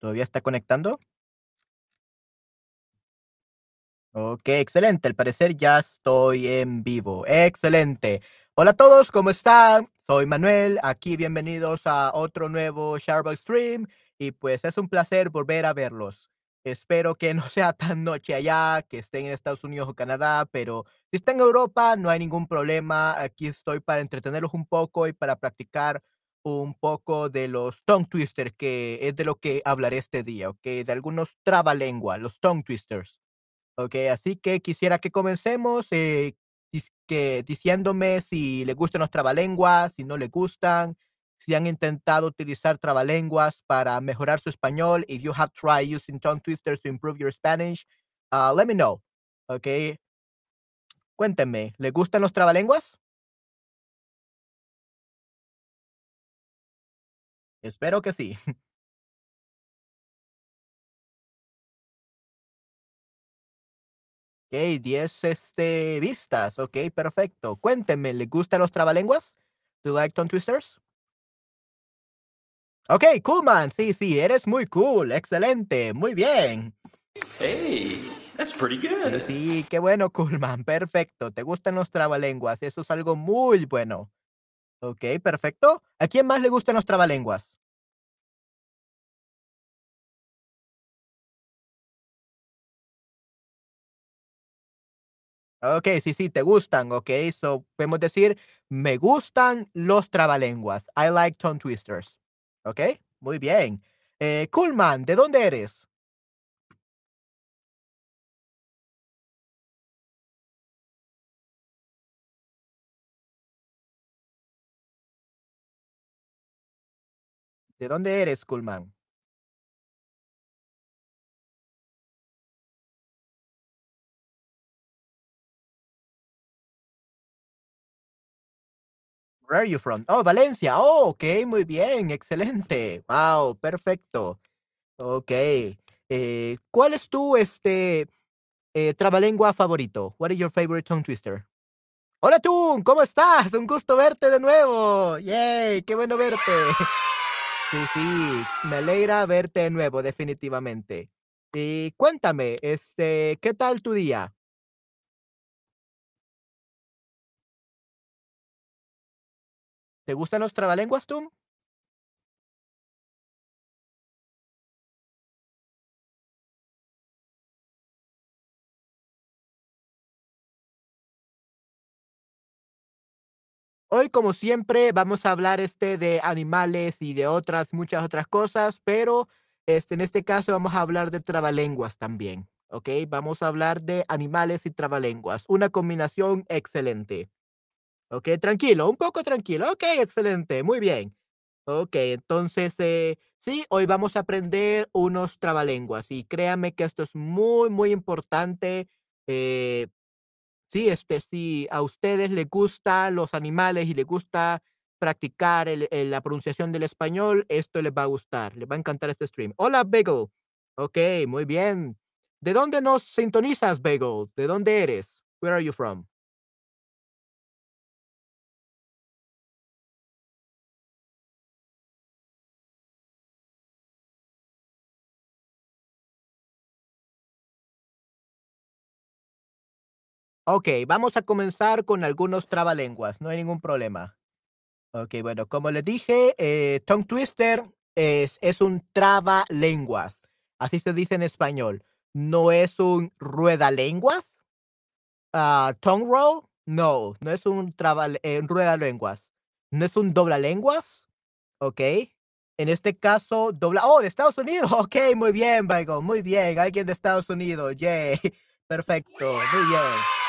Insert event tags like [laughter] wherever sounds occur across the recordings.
¿Todavía está conectando? Okey, excelente. Al parecer ya estoy en vivo. Excelente. Hola a todos, ¿cómo están? Soy Manuel, aquí bienvenidos a otro nuevo Sharebox Stream, y pues es un placer volver a verlos. Espero que no [laughs] sea tan noche allá, que estén en Estados Unidos o Canadá, pero si está en Europa, no hay ningún problema. Aquí estoy para entretenerlos un poco y para practicar un poco de los tongue twister, que es de lo que hablaré este día, ¿okey? De algunos trabalengua, los tongue twisters. Okey, así que quisiera que comencemos, eh, que diciéndome si le gustan los trabalenguas, si no le gustan, si han intentado utilizar trabalenguas para mejorar su español. If you have tried using tongue twisters to improve your Spanish, ah, let me know, okey. Cuéntenme, ¿le gustan los trabalenguas? Espero que sí. [laughs] Okey, 10, este, vistas. Okey, perfecto. Cuéntenme, ¿le gustan los trabalenguas? Do you like tongue twisters? Okey, cool man. Sí, sí, eres muy cool. Excelente, muy bien. Hey, that's pretty Sí, good. sí, qué bueno, cool man. Perfecto. Te gustan los trabalenguas, eso es algo muy bueno. Okey, perfecto. ¿A quién más le gustan los trabalenguas? Okey, sí, sí, te gustan. Okey, so, podemos decir: "Me gustan los trabalenguas. I like tongue twisters". Okey, muy bien. Eh, cool man, ¿de dónde eres? ¿De dónde eres, cool man? Where are you from? Oh, Valencia. Oh, okey, muy bien, excelente. Guau, perfecto. Okey, eh, ¿cuál es tu, este, eh, trabalengua favorito? What is your favorite tongue twister? Hola tú, ¿cómo estás? Un gusto verte de nuevo. Yay, qué bueno verte. Sí, sí, me alegra verte de nuevo, definitivamente. Y cuéntame, este, ¿qué tal tu día? ¿Te gustan los trabalenguas tú? Hoy, como siempre, vamos a hablar, este, de animales y de otras, muchas otras cosas, pero, este, en este caso vamos a hablar de trabalenguas también, ¿okey? Vamos a hablar de animales y trabalenguas, una combinación excelente. Okey, tranquilo, un poco tranquilo. Okey, excelente, muy bien. Okey, entonces, eh, sí, hoy vamos a aprender unos trabalenguas, y créanme que esto es muy, muy importante, eh, sí, este, si a ustedes les gustan los animales y les gusta practicar el el la pronunciación del español, esto les va a gustar, les va a encantar este stream. Hola, Bagel. Okey, muy bien. ¿De dónde nos sintonizas, Bagel? ¿De dónde eres? Where are you from? Okey, vamos a comenzar con algunos trabalenguas, no hay ningún problema. Okey, bueno, como les dije, eh, tongue twister es es un trabalenguas, así se dice en español. No es un ruedalenguas, ah, tongue roll, no, no es un trabale eh, ruedalenguas. No es un doblalenguas, okey. En este caso, dobla ¡oh, de Estados Unidos! [laughs] Okey, muy bien, Bagel, muy bien, alguien de Estados Unidos, yay, [laughs] perfecto, muy bien.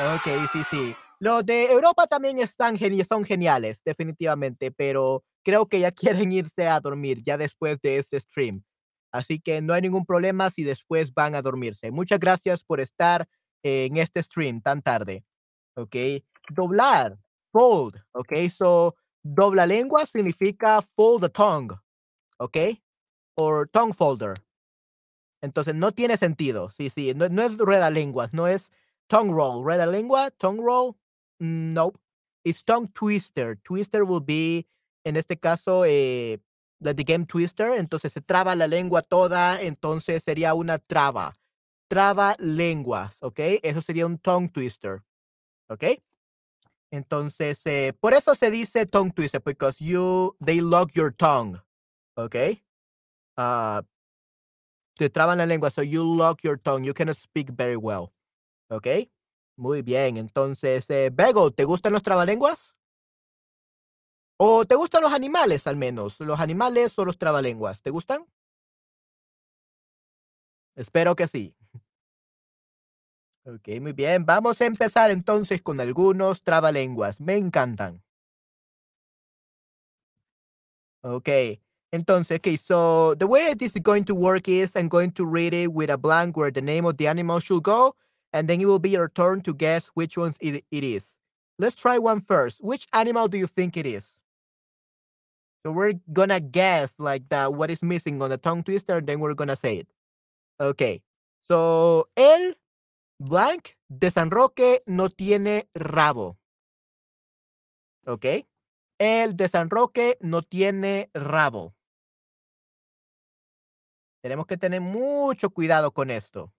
Okey, sí, sí. Los de Europa también están son geniales, definitivamente, pero creo que ya [laughs] quieren irse a dormir ya después de este stream. Así que no hay ningún problema si después van a dormirse. Muchas gracias por estar en este stream tan tarde. Okey, doblar, fold, okey, so, doblalengua significa fold the tongue, okey, or tongue folder. Entonces, no tiene sentido. Sí, sí, no no es ruedalenguas, no es tongue roll. Ruedalengua, tongue roll, nope, it's tongue twister. Twister will be, en este caso, eh like the game Twister, entonces se traba la lengua toda, entonces sería una traba. Traba lenguas, ¿ok? Eso sería un tongue twister, ¿ok? Entonces, eh, por eso se dice tongue twister, because you, they lock your tongue, ¿ok? Uh, te traban la lengua, so you lock your tongue, you cannot speak very well, ¿ok? Muy bien, entonces, eh, Bego, ¿te gustan los trabalenguas? ¿O te gustan los animales al menos? ¿Los animales o los trabalenguas? ¿Te gustan? Espero que sí. Ok, muy bien. Vamos a empezar entonces con algunos trabalenguas. Me encantan. Okay. Entonces, okay, so the way this is going to work is I'm going to read it with a blank where the name of the animal should go, and then it will be your turn to guess which ones it, it is. Let's try one first. Which animal do you think it is? So we're gonna guess like that what is missing on the tongue twister, and then we're gonna say it. Okay. So el blank de San Roque no tiene rabo. Okay. El de San Roque no tiene rabo. Tenemos que tener mucho cuidado con esto.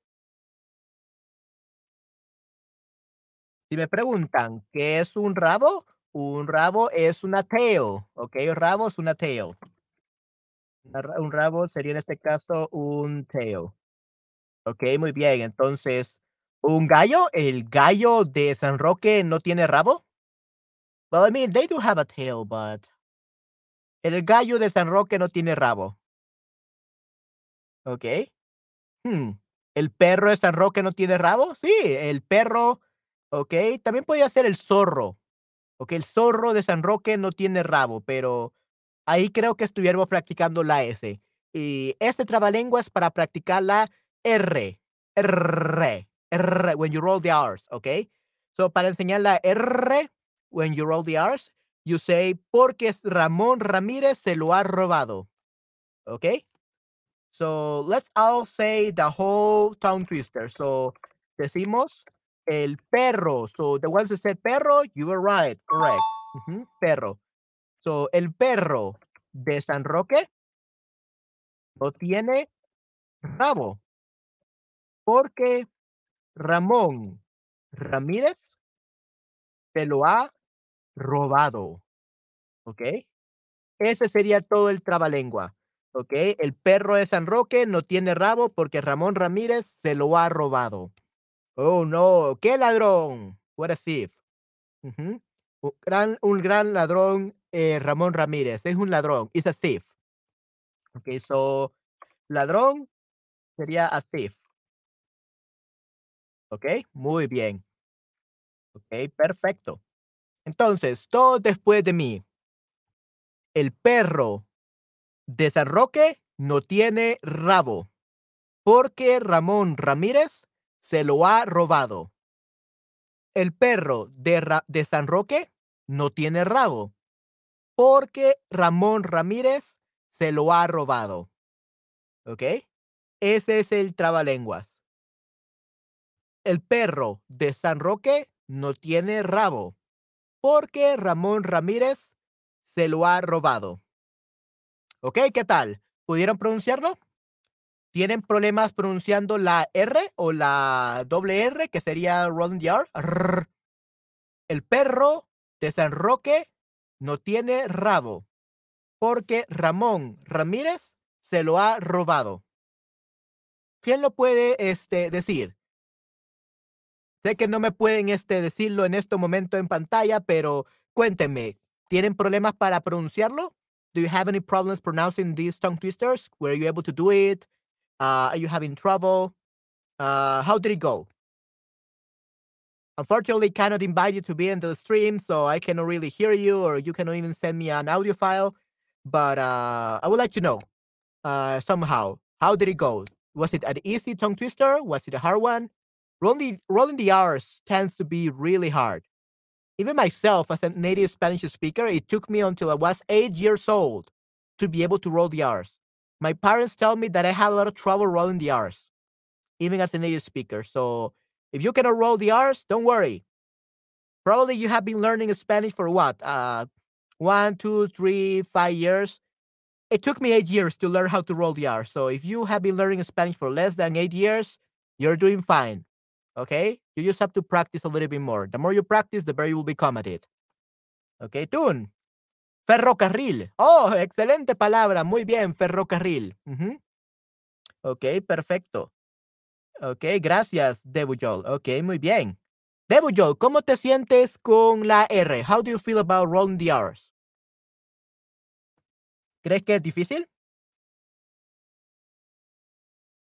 Si me preguntan qué es un rabo, un rabo es una tail, ¿ok? Un rabo es una tail. Un rabo sería en este caso un tail. Ok, muy bien. Entonces, ¿un gallo? ¿El gallo de San Roque no tiene rabo? Well, I mean, they do have a tail, but... El gallo de San Roque no tiene rabo. Ok. Hmm. ¿El perro de San Roque no tiene rabo? Sí, el perro, ok. También podría ser el zorro. Ok, el zorro de San Roque no tiene rabo, pero ahí creo que estuviéramos practicando la S. Y este trabalengua para practicar la R. R. R. When you roll the R's, ok. So, para enseñar la R, when you roll the R's, you say, porque Ramón Ramírez se lo ha robado. Ok. So let's all say the whole tongue twister. So decimos el perro. So the ones that said perro, you were right. Correct. Perro. So el perro de San Roque no tiene rabo. Porque Ramón Ramírez se lo ha robado. ¿Ok? Ese sería todo el trabalengua. ¿ok? El perro de San Roque no tiene rabo porque Ramón Ramírez se lo ha robado. Oh, no, qué ladrón. What a thief. un, gran, un ladrón, eh, Ramón Ramírez. Es un ladrón. It's a thief. Ok, so, ladrón sería a thief. Ok, muy bien. Ok, perfecto. Entonces, todo después de mí. El perro de San Roque no tiene rabo, porque Ramón Ramírez se lo ha robado. El perro de, San Roque no tiene rabo, porque Ramón Ramírez se lo ha robado. ¿Ok? Ese es el trabalenguas. El perro de San Roque no tiene rabo, porque Ramón Ramírez se lo ha robado. ¿Ok? ¿Qué tal? ¿Pudieron pronunciarlo? ¿Tienen problemas pronunciando la R o la doble R, que sería Rolling the El perro de San Roque no tiene rabo, porque Ramón Ramírez se lo ha robado. ¿Quién lo puede este, decir? Sé que no me pueden este, decirlo en este momento en pantalla, pero cuéntenme, ¿tienen problemas para pronunciarlo? do you have any problems pronouncing these tongue twisters? Were you able to do it? Uh, are you having trouble? Uh, how did it go? Unfortunately, cannot invite you to be in the stream, so I cannot really hear you, or you cannot even send me an audio file. But uh, I would like to know uh, somehow how did it go? Was it an easy tongue twister? Was it a hard one? Rolling, rolling the R's tends to be really hard. Even myself, as a native Spanish speaker, it took me until I was eight years old to be able to roll the R's. My parents tell me that I had a lot of trouble rolling the R's, even as a native speaker. So if you cannot roll the R's, don't worry. Probably you have been learning Spanish for what? Uh, one, two, three, five years. it took me eight years to learn how to roll the R. So if you have been learning Spanish for less than eight years, you're doing fine. Okay? You just have to practice a little bit more. The more you practice, the better you will become at it. Okay, Tune. Ferrocarril. Oh, excelente palabra. Muy bien, ferrocarril. Ujú. Ok, perfecto. Ok, gracias, Debujol. Ok, muy bien. Debujol, ¿cómo te sientes con la R? How do you feel about rolling the R's? ¿Crees que es difícil?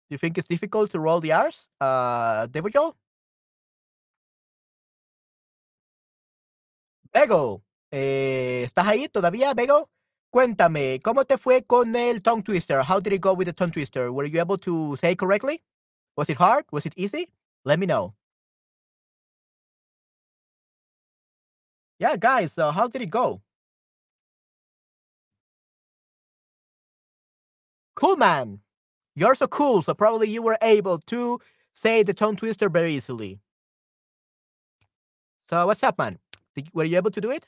You think it's difficult to roll the R's? Uh, Debujol? Bego, eh, ¿estás ahí todavía, Bego? Cuéntame, ¿cómo te fue con el tongue twister? How did it go with the tongue twister? Were you able to say correctly? Was it hard? Was it easy? Let me know. Yeah, guys, so how did it go? Cool, man. You're so cool, so probably you were able to say the tongue twister very easily. So what's up, man? Did, were you able to do it?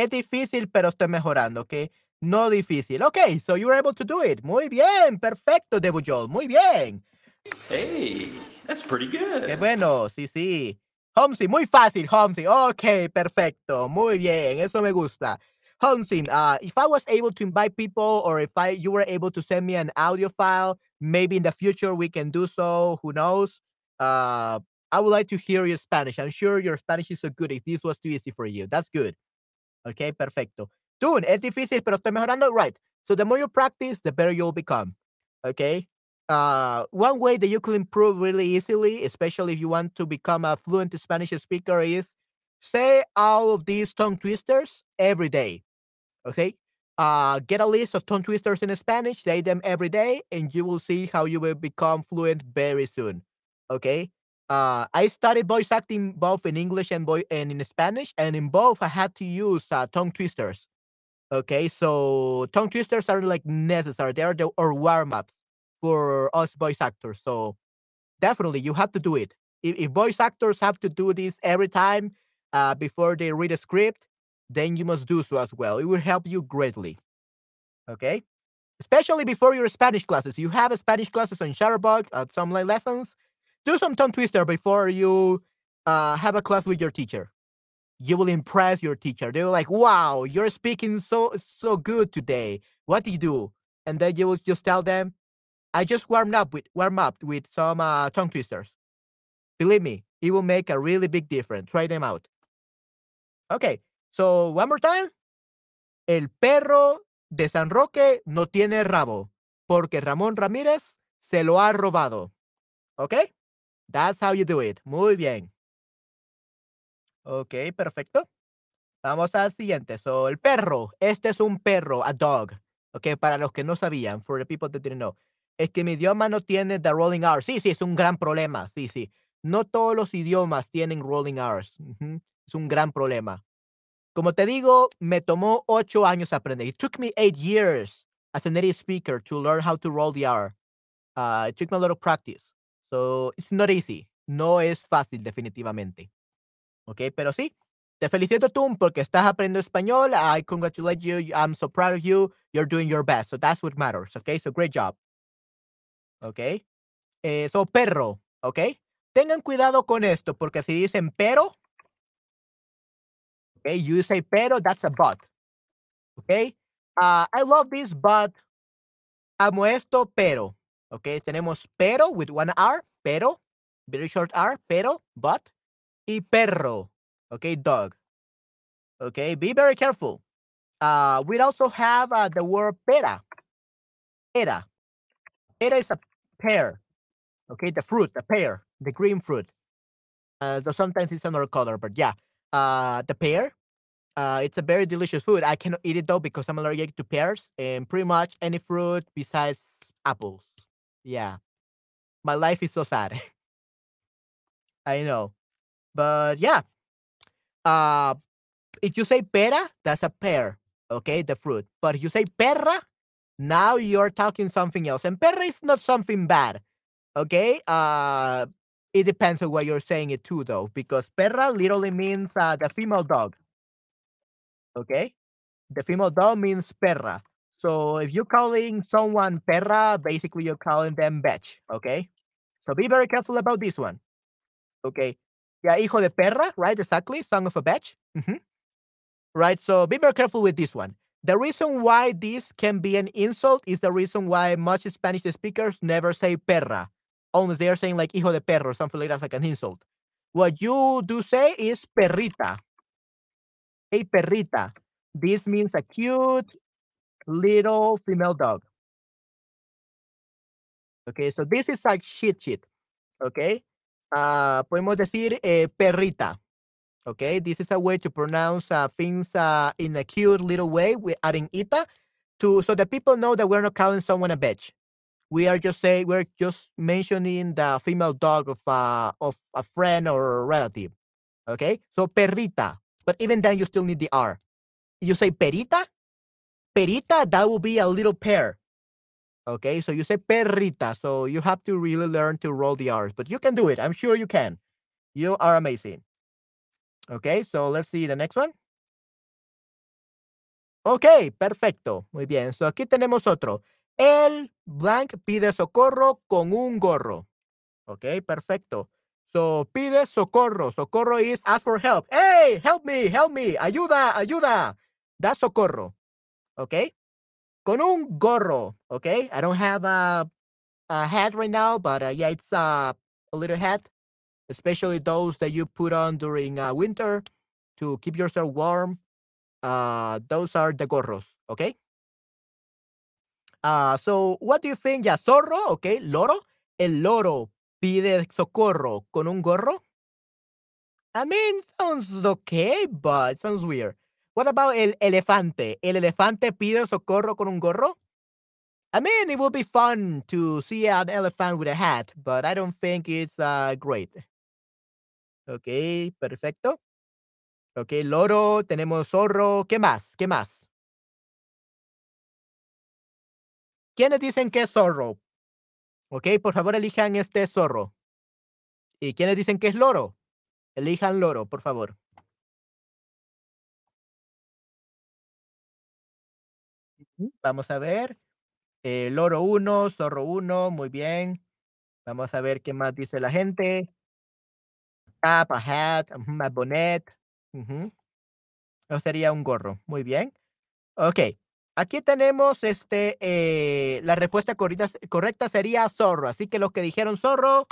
Es difícil, pero estoy mejorando, ¿ok? No difícil. Ok, so you were able to do it. Muy bien, perfecto, Debujol. Muy bien. Hey, that's pretty good. Qué bueno, sí, sí. Homsi, muy fácil, Homsi. Ok, perfecto. Muy bien, eso me gusta. Homsi, uh, if I was able to invite people or if I you were able to send me an audio file, maybe in the future we can do so. Who knows? Uh, I would like to hear your Spanish. I'm sure your Spanish is so good if this was too easy for you. That's good. Ok, perfecto. Tune, es difícil, pero estoy mejorando. Right. So the more you practice, the better you'll become. Okay. Uh, one way that you can improve really easily, especially if you want to become a fluent Spanish speaker, is say all of these tongue twisters every day. Okay. Uh, get a list of tongue twisters in Spanish, say them every day, and you will see how you will become fluent very soon. Okay. Uh, I studied voice acting both in English and, voi- and in Spanish, and in both I had to use uh, tongue twisters. Okay, so tongue twisters are like necessary. They are the or warm ups for us voice actors. So definitely you have to do it. If, if voice actors have to do this every time uh, before they read a script, then you must do so as well. It will help you greatly. Okay, especially before your Spanish classes. You have a Spanish classes on Chatterbug at some lessons. Do some tongue twister before you uh, have a class with your teacher. You will impress your teacher. They will like, "Wow, you're speaking so so good today. What do you do?" And then you will just tell them, "I just warmed up with warm up with some uh, tongue twisters." Believe me, it will make a really big difference. Try them out. Okay, so one more time. El perro de San Roque no tiene rabo, porque Ramón Ramírez se lo ha robado. Okay? That's how you do it. Muy bien. Ok, perfecto. Vamos al siguiente. So, el perro. Este es un perro, a dog. Ok, para los que no sabían, for the people that didn't know. Es que mi idioma no tiene the rolling R. Sí, sí, es un gran problema. Sí, sí. No todos los idiomas tienen rolling R's. Es un gran problema. Como te digo, me tomó ocho años aprender. It took me eight years as a native speaker to learn how to roll the R. Uh, it took me a lot of practice. So, it's not easy. No es fácil, definitivamente. Ok, pero sí. Te felicito tú porque estás aprendiendo español. I congratulate you. I'm so proud of you. You're doing your best. So that's what matters. Okay, so great job. Ok. Eh, so perro. Ok. Tengan cuidado con esto porque si dicen pero, okay, you say pero, that's a but. Okay. Uh, I love this, but amo esto, pero. Okay, tenemos pero with one R, pero, very short R, pero, but, y perro. Okay, dog. Okay, be very careful. Uh, we also have uh, the word pera. Pera. Pera is a pear. Okay, the fruit, the pear, the green fruit. Uh, though sometimes it's another color, but yeah, uh, the pear. Uh, it's a very delicious food. I cannot eat it though because I'm allergic to pears and pretty much any fruit besides apples. Yeah, my life is so sad. [laughs] I know, but yeah. Uh, if you say pera, that's a pear, okay, the fruit. But if you say perra, now you're talking something else. And perra is not something bad, okay? Uh, It depends on what you're saying it to, though, because perra literally means uh, the female dog. Okay? The female dog means perra. So if you're calling someone perra, basically you're calling them bitch. Okay? So be very careful about this one. Okay? Yeah, hijo de perra, right? Exactly. Son of a bitch. Mhm. Right? So be very careful with this one. The reason why this can be an insult is the reason why most Spanish speakers never say perra, unless they are saying like hijo de perro, or something like that, like an insult. What you do say is perrita. Hey, perrita. This means a cute little female dog. Okay, so this is like shit shit. Okay. Uh, podemos decir eh, perrita. Okay, this is a way to pronounce uh, things uh, in a cute little way. We're adding ita to so that people know that we're not calling someone a bitch. We are just saying we're just mentioning the female dog of uh, of a friend or a relative. Okay, so perrita, but even then you still need the R. You say perita, perita. That will be a little pear. Okay, so you say perrita. So you have to really learn to roll the R's, but you can do it. I'm sure you can. You are amazing. Okay, so let's see the next one. Ok, perfecto. Muy bien. So aquí tenemos otro. El blank pide socorro con un gorro. Ok, perfecto. So pide socorro. Socorro is ask for help. Hey, help me, help me. Ayuda, ayuda. Da socorro. Ok. Con un gorro. Ok. I don't have a, a hat right now, but uh, yeah, it's uh, a little hat especially those that you put on during uh, winter to keep yourself warm. Uh, those are the gorros, okay? Uh, so what do you think? Ya, zorro, okay, loro. El loro pide socorro con un gorro. I mean, sounds okay, but sounds weird. What about el elefante? El elefante pide socorro con un gorro. I mean, it would be fun to see an elephant with a hat, but I don't think it's uh, great. Ok, perfecto. Ok, loro, tenemos zorro. ¿Qué más? ¿Qué más? ¿Quiénes dicen que es zorro? Ok, por favor elijan este zorro. ¿Y quiénes dicen que es loro? Elijan loro, por favor. Vamos a ver. Eh, loro 1, zorro 1, muy bien. Vamos a ver qué más dice la gente. Cap, a hat, a bonnet. No sería un gorro. Muy bien. Ok. Aquí tenemos este, eh, la respuesta correcta, correcta sería zorro. Así que los que dijeron zorro,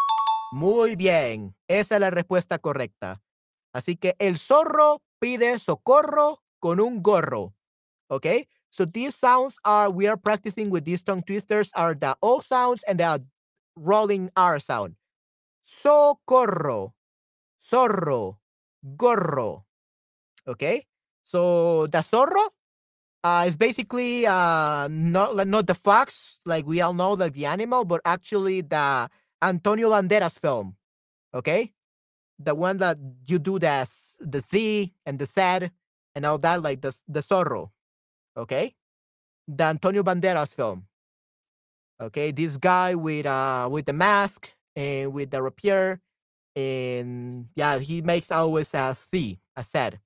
muy bien. Esa es la respuesta correcta. Así que el zorro pide socorro con un gorro. Okay? So these sounds are, we are practicing with these tongue twisters, are the O sounds and the rolling R sound. Socorro, zorro, gorro. Okay? So the zorro uh, is basically uh, not, not the fox, like we all know, like the animal, but actually the Antonio Banderas film. Okay? The one that you do the, the Z and the Z and all that, like the, the zorro. Okay? The Antonio Banderas film. Okay, this guy with uh with the mask and with the rapier, and yeah, he makes always a C, a Z.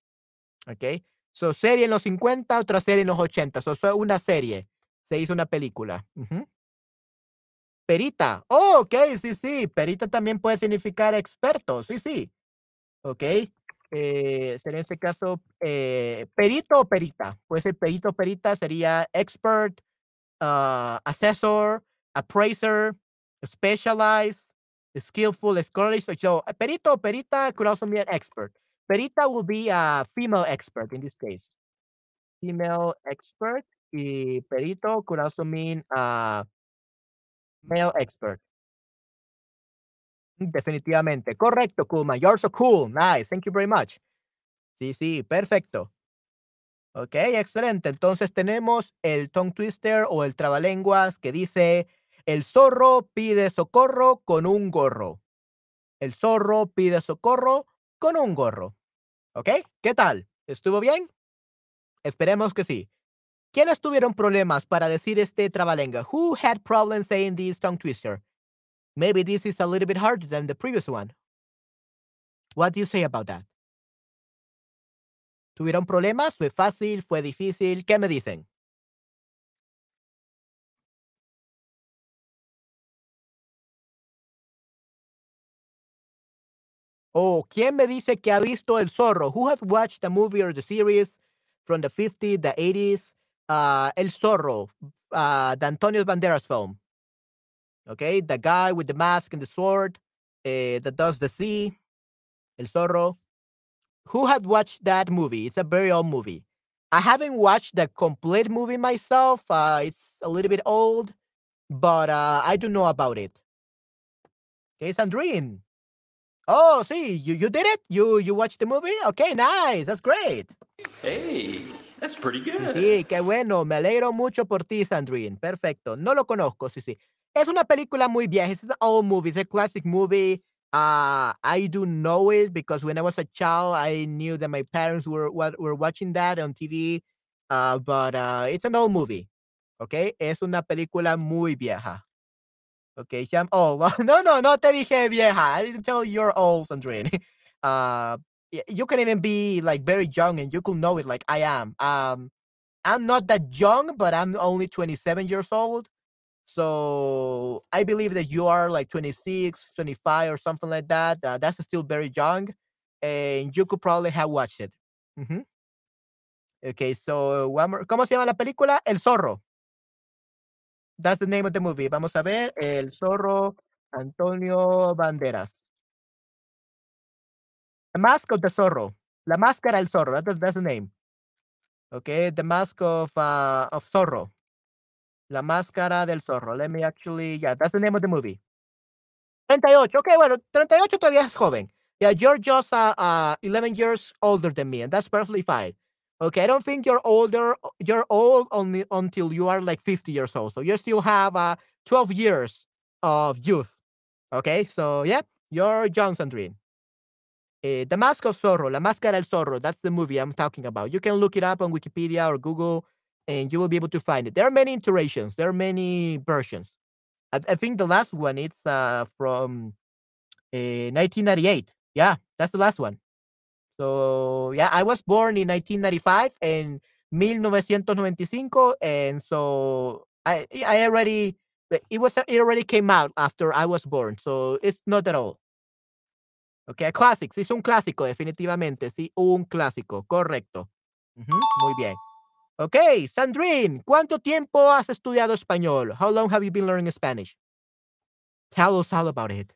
Okay, so serie en los 50, otra serie en los 80. So, una serie. Se hizo una película. Perita. Oh, ok, sí, sí. Perita también puede significar experto. Sí, sí. Ok. Eh, sería en este caso eh, perito o perita. Puede ser perito o perita, sería expert, uh, assessor, appraiser, specialized, skillful, scholarly. So, a perito or perita could also mean expert. Perita will be a female expert in this case. Female expert. Y perito could also mean uh, male expert. Definitivamente. Correcto, Kuma. You're so cool. Nice. Thank you very much. Sí, sí, perfecto. Ok, excelente. Entonces tenemos el tongue twister o el trabalenguas que dice: El zorro pide socorro con un gorro. El zorro pide socorro con un gorro. ¿Ok? ¿Qué tal? ¿Estuvo bien? Esperemos que sí. ¿Quiénes tuvieron problemas para decir este trabalenguas? Who had problems saying this tongue twister? Maybe this is a little bit harder than the previous one. What do you say about that? ¿Tuvieron problemas? ¿Fue fácil? ¿Fue difícil? ¿Qué me dicen? Oh, ¿quién me dice que ha visto El Zorro? Who has watched the movie or the series from the 50s, the 80s? Uh, El Zorro, uh, the Antonio Banderas film. Okay, the guy with the mask and the sword uh, that does the sea. El Zorro. Who has watched that movie? It's a very old movie. I haven't watched the complete movie myself. Uh, it's a little bit old, but uh, I do know about it. Okay, Sandrine. Oh, see, you, you did it? You you watched the movie? Okay, nice. That's great. Hey, that's pretty good. Sí, qué bueno. Me alegro mucho por ti, Sandrine. Perfecto. No lo conozco, sí, sí. Es una película muy vieja. It's an old movie. It's a classic movie. Uh, I do know it because when I was a child, I knew that my parents were were watching that on TV. Uh, but uh, it's an old movie. Okay, es una película muy vieja. Okay, I'm old. [laughs] no, no, no te dije vieja. I didn't tell you you're old, Sandrine. [laughs] Uh, you can even be like very young and you could know it like I am. Um, I'm not that young, but I'm only 27 years old. So I believe that you are like 26, 25 or something like that. Uh, that's still very young. And you could probably have watched it. Mm -hmm. Okay, so one more. ¿Cómo se llama la película? El Zorro. That's the name of the movie. Vamos a ver. El Zorro Antonio Banderas. The Mask of the Zorro. La Máscara del Zorro. That's, that's the name. Okay, The Mask of, uh, of Zorro. La Máscara del Zorro. Let me actually, yeah, that's the name of the movie. 38. Okay, bueno, 38 todavía es joven. Yeah, you're just uh, uh, 11 years older than me, and that's perfectly fine. Okay, I don't think you're older. You're old only until you are like 50 years old. So you still have uh, 12 years of youth. Okay, so yeah, you're young, Sandrine. Uh, the Mask of Zorro, La Máscara del Zorro. That's the movie I'm talking about. You can look it up on Wikipedia or Google and you will be able to find it. There are many iterations. There are many versions. I, I think the last one is uh, from uh, 1998. Yeah, that's the last one. So yeah, I was born in 1995 and 1995, and so I I already it was it already came out after I was born, so it's not at all. Okay, classics. Es un clásico, definitivamente. Sí, un clásico. Correcto. -huh, muy bien. Ok, Sandrine, ¿cuánto tiempo has estudiado español? How long have you been learning Spanish? Tell us all about it.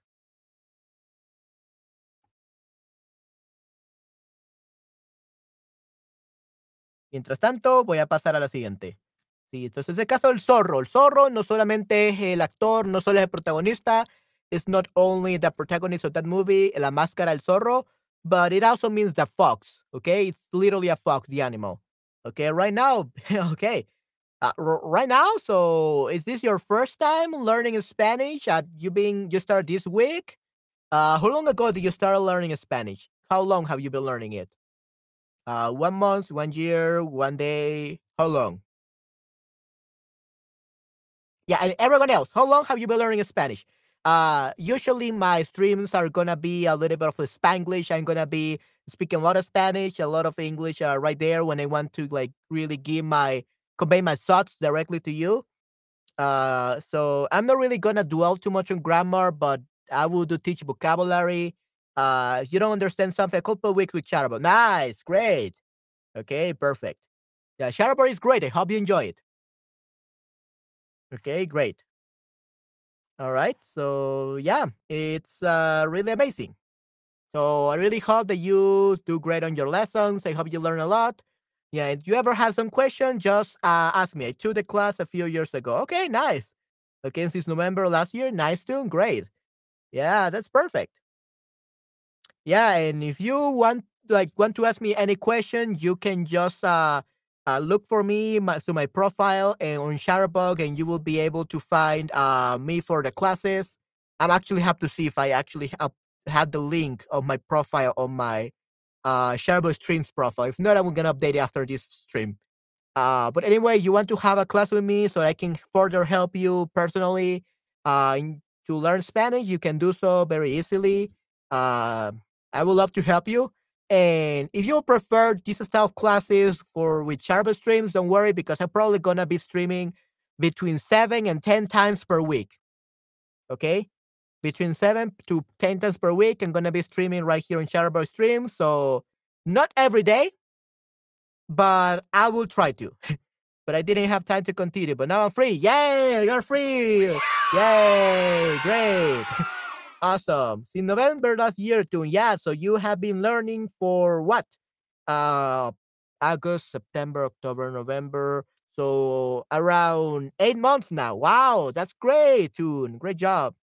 Mientras tanto, voy a pasar a la siguiente. Sí, entonces el caso del zorro. El zorro no solamente es el actor, no solo es el protagonista. It's not only the protagonist of that movie, La Máscara del Zorro, but it also means the fox. Okay, it's literally a fox, the animal. Okay, right now, [laughs] okay, uh, right now. So, is this your first time learning Spanish? Uh, you being you start this week? Uh, how long ago did you start learning Spanish? How long have you been learning it? Uh, one month, one year, one day. How long? Yeah, and everyone else, how long have you been learning Spanish? Uh, usually my streams are gonna be a little bit of Spanglish. I'm gonna be speaking a lot of Spanish, a lot of English uh, right there when I want to like really give my convey my thoughts directly to you. Uh, so I'm not really gonna dwell too much on grammar, but I will do teach vocabulary. Uh, if you don't understand something, a couple weeks with Chatterbug. Nice, great. Okay, perfect. Yeah, Chatterbug is great. I hope you enjoy it. Okay, great. All right, so yeah, it's uh, really amazing. So I really hope that you do great on your lessons. I hope you learn a lot. Yeah, if you ever have some question, just uh, ask me. I took the class a few years ago. Okay, nice. Okay, since November last year, nice doing great. Yeah, that's perfect. Yeah, and if you want like want to ask me any question, you can just uh, uh look for me my, to my profile and on Chatterbug, and you will be able to find uh me for the classes. I'm actually have to see if I actually have have the link of my profile on my uh Chatterbug Streams profile. If not, I'm gonna update it after this stream. Uh, but anyway, you want to have a class with me so I can further help you personally uh, in to learn Spanish, you can do so very easily. Uh, I would love to help you. And if you prefer this style classes for with Sharp streams, don't worry because I'm probably gonna be streaming between seven and ten times per week. Okay, between seven to ten times per week. I'm gonna be streaming right here on Chatterbug Stream. So not every day, but I will try to. [laughs] but I didn't have time to continue. But now I'm free. Yay! You're free. Yay! Great. [laughs] awesome. Since November last year, too. Yeah. So you have been learning for what? Uh, August, September, October, November. So around eight months now. Wow, that's great, Tune. Great job.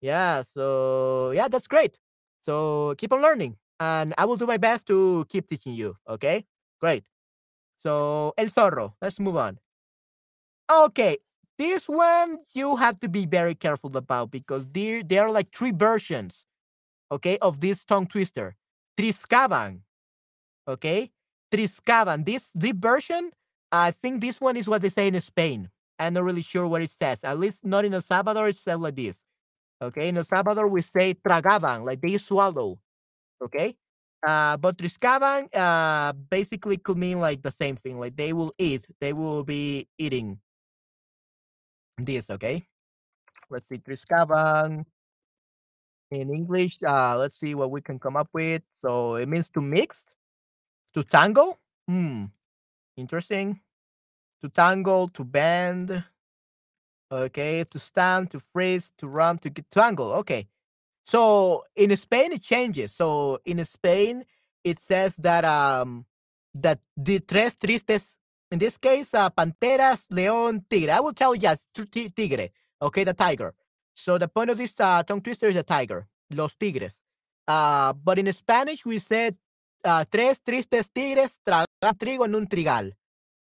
Yeah. So yeah, that's great. So keep on learning, and I will do my best to keep teaching you. Okay. Great. So El Zorro. Let's move on. Okay. This one you have to be very careful about because there, there are like three versions, okay, of this tongue twister. Triscaban, okay? Triscaban. This, this version, I think this one is what they say in Spain. I'm not really sure what it says. At least not in El Salvador, it says like this. Okay, in El Salvador, we say tragaban, like they swallow. Okay, uh, but triscaban uh, basically could mean like the same thing, like they will eat, they will be eating this, okay? Let's see, Triscaban. In English, uh, let's see what we can come up with. So it means to mix, to tango. Hmm, interesting. To tangle, to bend. Okay, to stand, to freeze, to run, to get tangle. Okay. So in Spain it changes. So in Spain it says that um that the tres tristes in this case, uh, Panteras, León, Tigre. I will tell you, yes, Tigre. Okay, the tiger. So the point of this uh, tongue twister is a tiger, Los Tigres. Uh, but in Spanish, we said uh, tres tristes tigres tragan trigo en un trigal.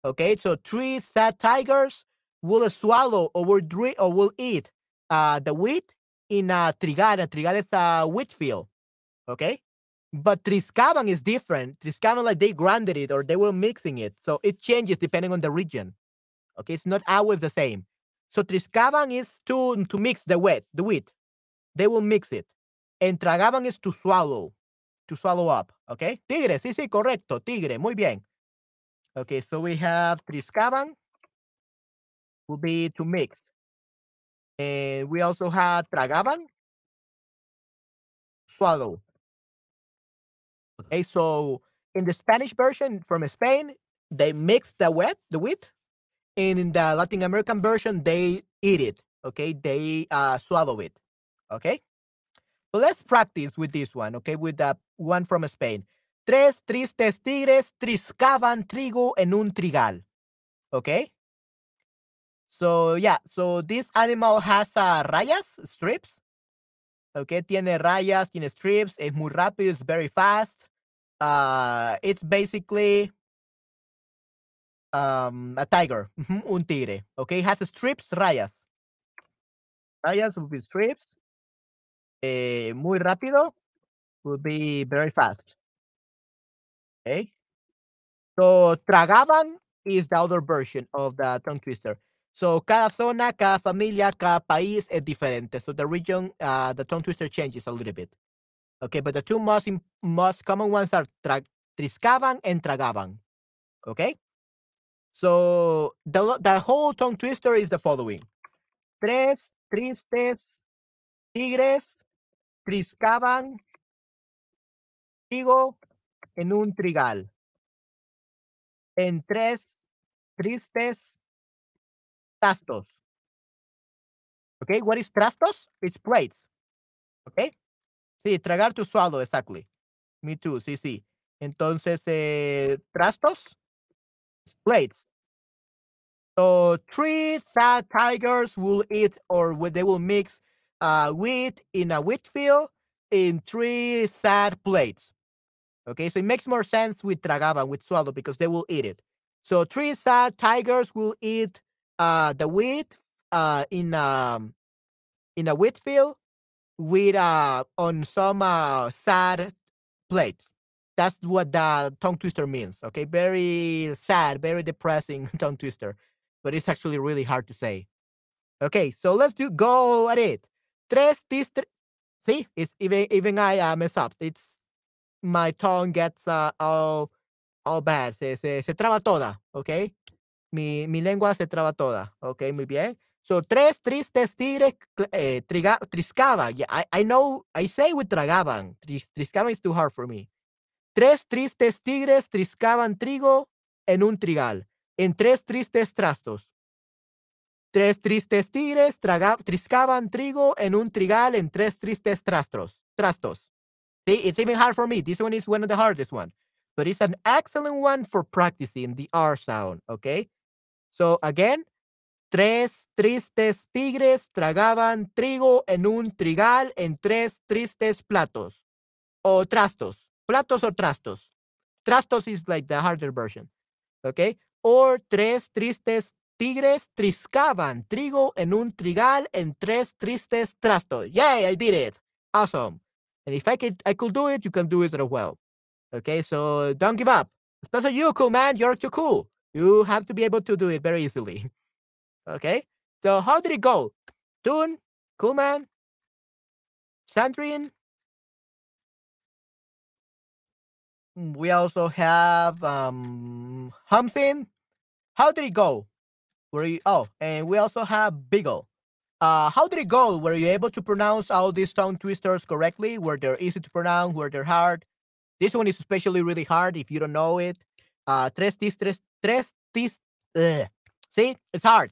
Okay, so three sad tigers will swallow or will, drink, or will eat uh, the wheat in a trigal. A trigal is a wheat field. Okay, but Triscaban is different. Triscaban, like they grounded it or they were mixing it. So it changes depending on the region. Okay, it's not always the same. So Triscaban is to, to mix the wet, the wheat. They will mix it. And tragaban is to swallow, to swallow up. Okay, tigre, sí, sí, correcto, tigre, muy bien. Okay, so we have Triscaban will be to mix. And we also have tragaban, swallow. Okay, so in the Spanish version from Spain, they mix the wet, the wheat, and in the Latin American version, they eat it. Okay, they uh, swallow it. Okay, so let's practice with this one. Okay, with the one from Spain. Tres tristes tigres triscaban trigo en un trigal. Okay. So yeah, so this animal has uh, rayas, strips. Okay, tiene rayas, tiene strips, es muy rápido, it's very fast. Uh, it's basically um, a tiger, un tigre. It has strips, rayas. Rayas will be strips. Eh, muy rápido will be very fast. Okay. So tragaban is the other version of the tongue twister. So cada zona, cada familia, cada país es diferente. So the region, uh, the tongue twister changes a little bit. Okay, but the two most most common ones are triscaban and tragaban. Okay, so the the whole tongue twister is the following: tres tristes tigres triscaban trigo en un trigal. En tres tristes trastos. Okay, what is trastos? It's plates. Okay. Sí, tragar to swallow, exactly. Me too, sí, sí. Entonces, eh, trastos, plates. So three sad tigers will eat or they will mix uh, wheat in a wheat field in three sad plates. Okay, so it makes more sense with tragaban, with swallow, because they will eat it. So three sad tigers will eat uh, the wheat uh, in um, in a wheat field with uh on some uh sad plates. That's what the tongue twister means. Okay, very sad, very depressing [laughs] tongue twister, but it's actually really hard to say. Okay, so let's do go at it. Tres tristes. See, it's even even I uh, mess up. It's my tongue gets uh, all all bad. Se, se, se traba toda, okay? Mi, mi lengua se traba toda, okay? Muy bien. So tres tristes tigres eh, triga, triscaban. Yeah, I, I know. I say with tragaban. Tris, triscaban is too hard for me. Tres tristes tigres triscaban trigo en un trigal, en tres tristes trastos. Tres tristes tigres traga, triscaban trigo en un trigal en tres tristes trastos. Trastos. See, it's even hard for me. This one is one of the hardest one, but it's an excellent one for practicing the R sound. Okay. So again, tres tristes tigres tragaban trigo en un trigal en tres tristes platos o trastos. Platos or trastos. Trastos is like the harder version. Okay. Or tres tristes tigres triscaban trigo en un trigal en tres tristes trastos. Yay, I did it. Awesome. And if I could, I could do it, you can do it as well. Okay, so don't give up. Especially you, cool man, you're too cool. You have to be able to do it very easily. [laughs] Okay, so how did it go? Toon, cool man, Sandrine. We also have um Hamsin. How did it go? Were you oh, and we also have Beagle. Uh, how did it go? Were you able to pronounce all these tongue twisters correctly? Were they easy to pronounce? Were they hard? This one is especially really hard if you don't know it. Uh, tres tis, tres, tres tis. Ugh. See, it's hard.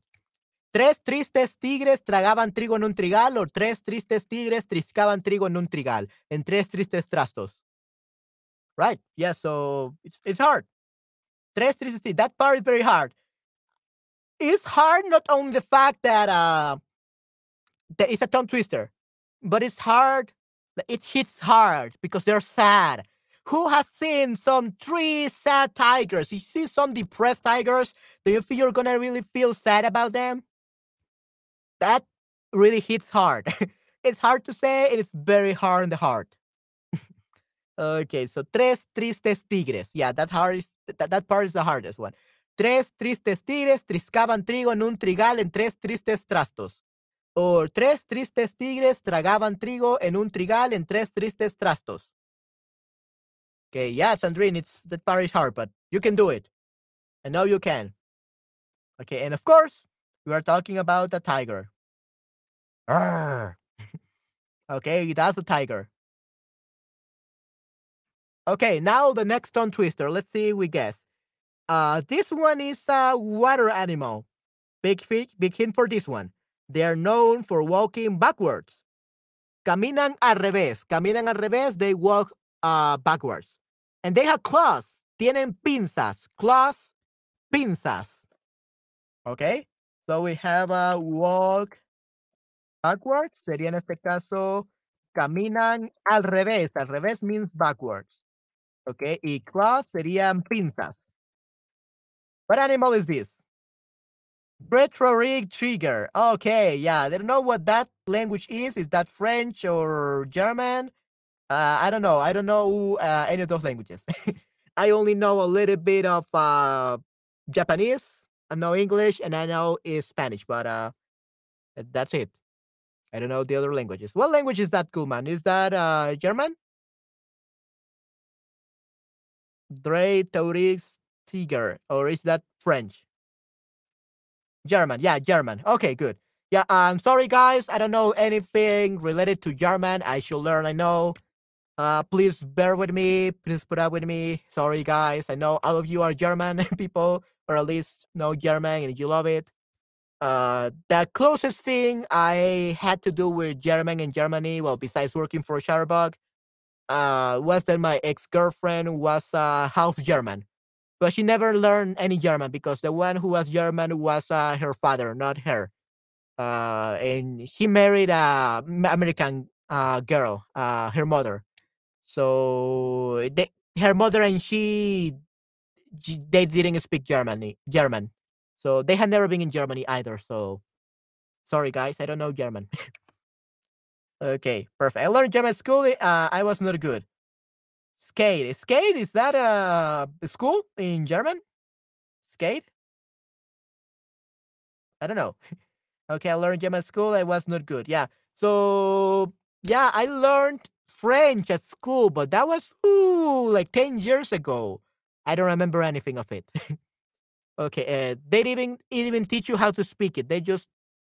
Tres tristes tigres tragaban trigo en un trigal, o tres tristes tigres triscaban trigo en un trigal, en tres tristes trastos. Right? Yeah, so it's, it's hard. Tres tristes, that part is very hard. It's hard not only the fact that uh, that it's a tongue twister, but it's hard. It hits hard because they're sad. Who has seen some three sad tigers? You see some depressed tigers? Do you feel you're gonna really feel sad about them? That really hits hard. [laughs] it's hard to say, and it's very hard in the heart. [laughs] okay, so tres tristes tigres. Yeah, that hard is that, that part is the hardest one. Tres tristes tigres triscaban trigo en un trigal en tres tristes trastos. Or tres tristes tigres tragaban trigo en un trigal en tres tristes trastos. Okay, yeah, Sandrine, it's that part is hard, but you can do it. I know you can. Okay, and of course, we are talking about a tiger. [laughs] okay, that's a tiger. Okay, now the next tongue twister. Let's see we guess. Uh, this one is a water animal. Big, big hint for this one. They are known for walking backwards. Caminan al revés. Caminan al revés. They walk uh, backwards. And they have claws. Tienen pinzas. Claws, pinzas. Okay. So we have a walk backwards. Sería en este caso, caminan al revés. Al revés means backwards. Okay. Y claws serían pinzas. What animal is this? Retro-rig trigger. Okay, yeah. I don't know what that language is. Is that French or German? Uh, I don't know. I don't know uh, any of those languages. [laughs] I only know a little bit of uh, Japanese. I know English and I know is Spanish, but uh, that's it. I don't know the other languages. What language is that, cool man? Is that uh, German? Dre Taurix Tiger, or is that French? German. Yeah, German. Okay, good. Yeah, I'm sorry, guys. I don't know anything related to German. I should learn. I know. Uh, please bear with me. Please put up with me. Sorry, guys. I know all of you are German [laughs] people, or at least know German and you love it. Uh, the closest thing I had to do with German in Germany, well, besides working for Chatterbug, uh, was that my ex-girlfriend was uh, half German but she never learned any German because the one who was German was uh, her father, not her. Uh, and he married an American girl, her mother. So they, her mother and she, they didn't speak Germany, German. So they had never been in Germany either. So sorry, guys, I don't know German. [laughs] okay, perfect. I learned German school. Uh, I was not good. Skate. Skate, is that a school in German? Skate? I don't know. [laughs] okay, I learned German school. I was not good. Yeah. So yeah, I learned French at school, but that was ooh, like 10 years ago. I don't remember anything of it. [laughs] okay, uh, they didn't even teach you how to speak it. They just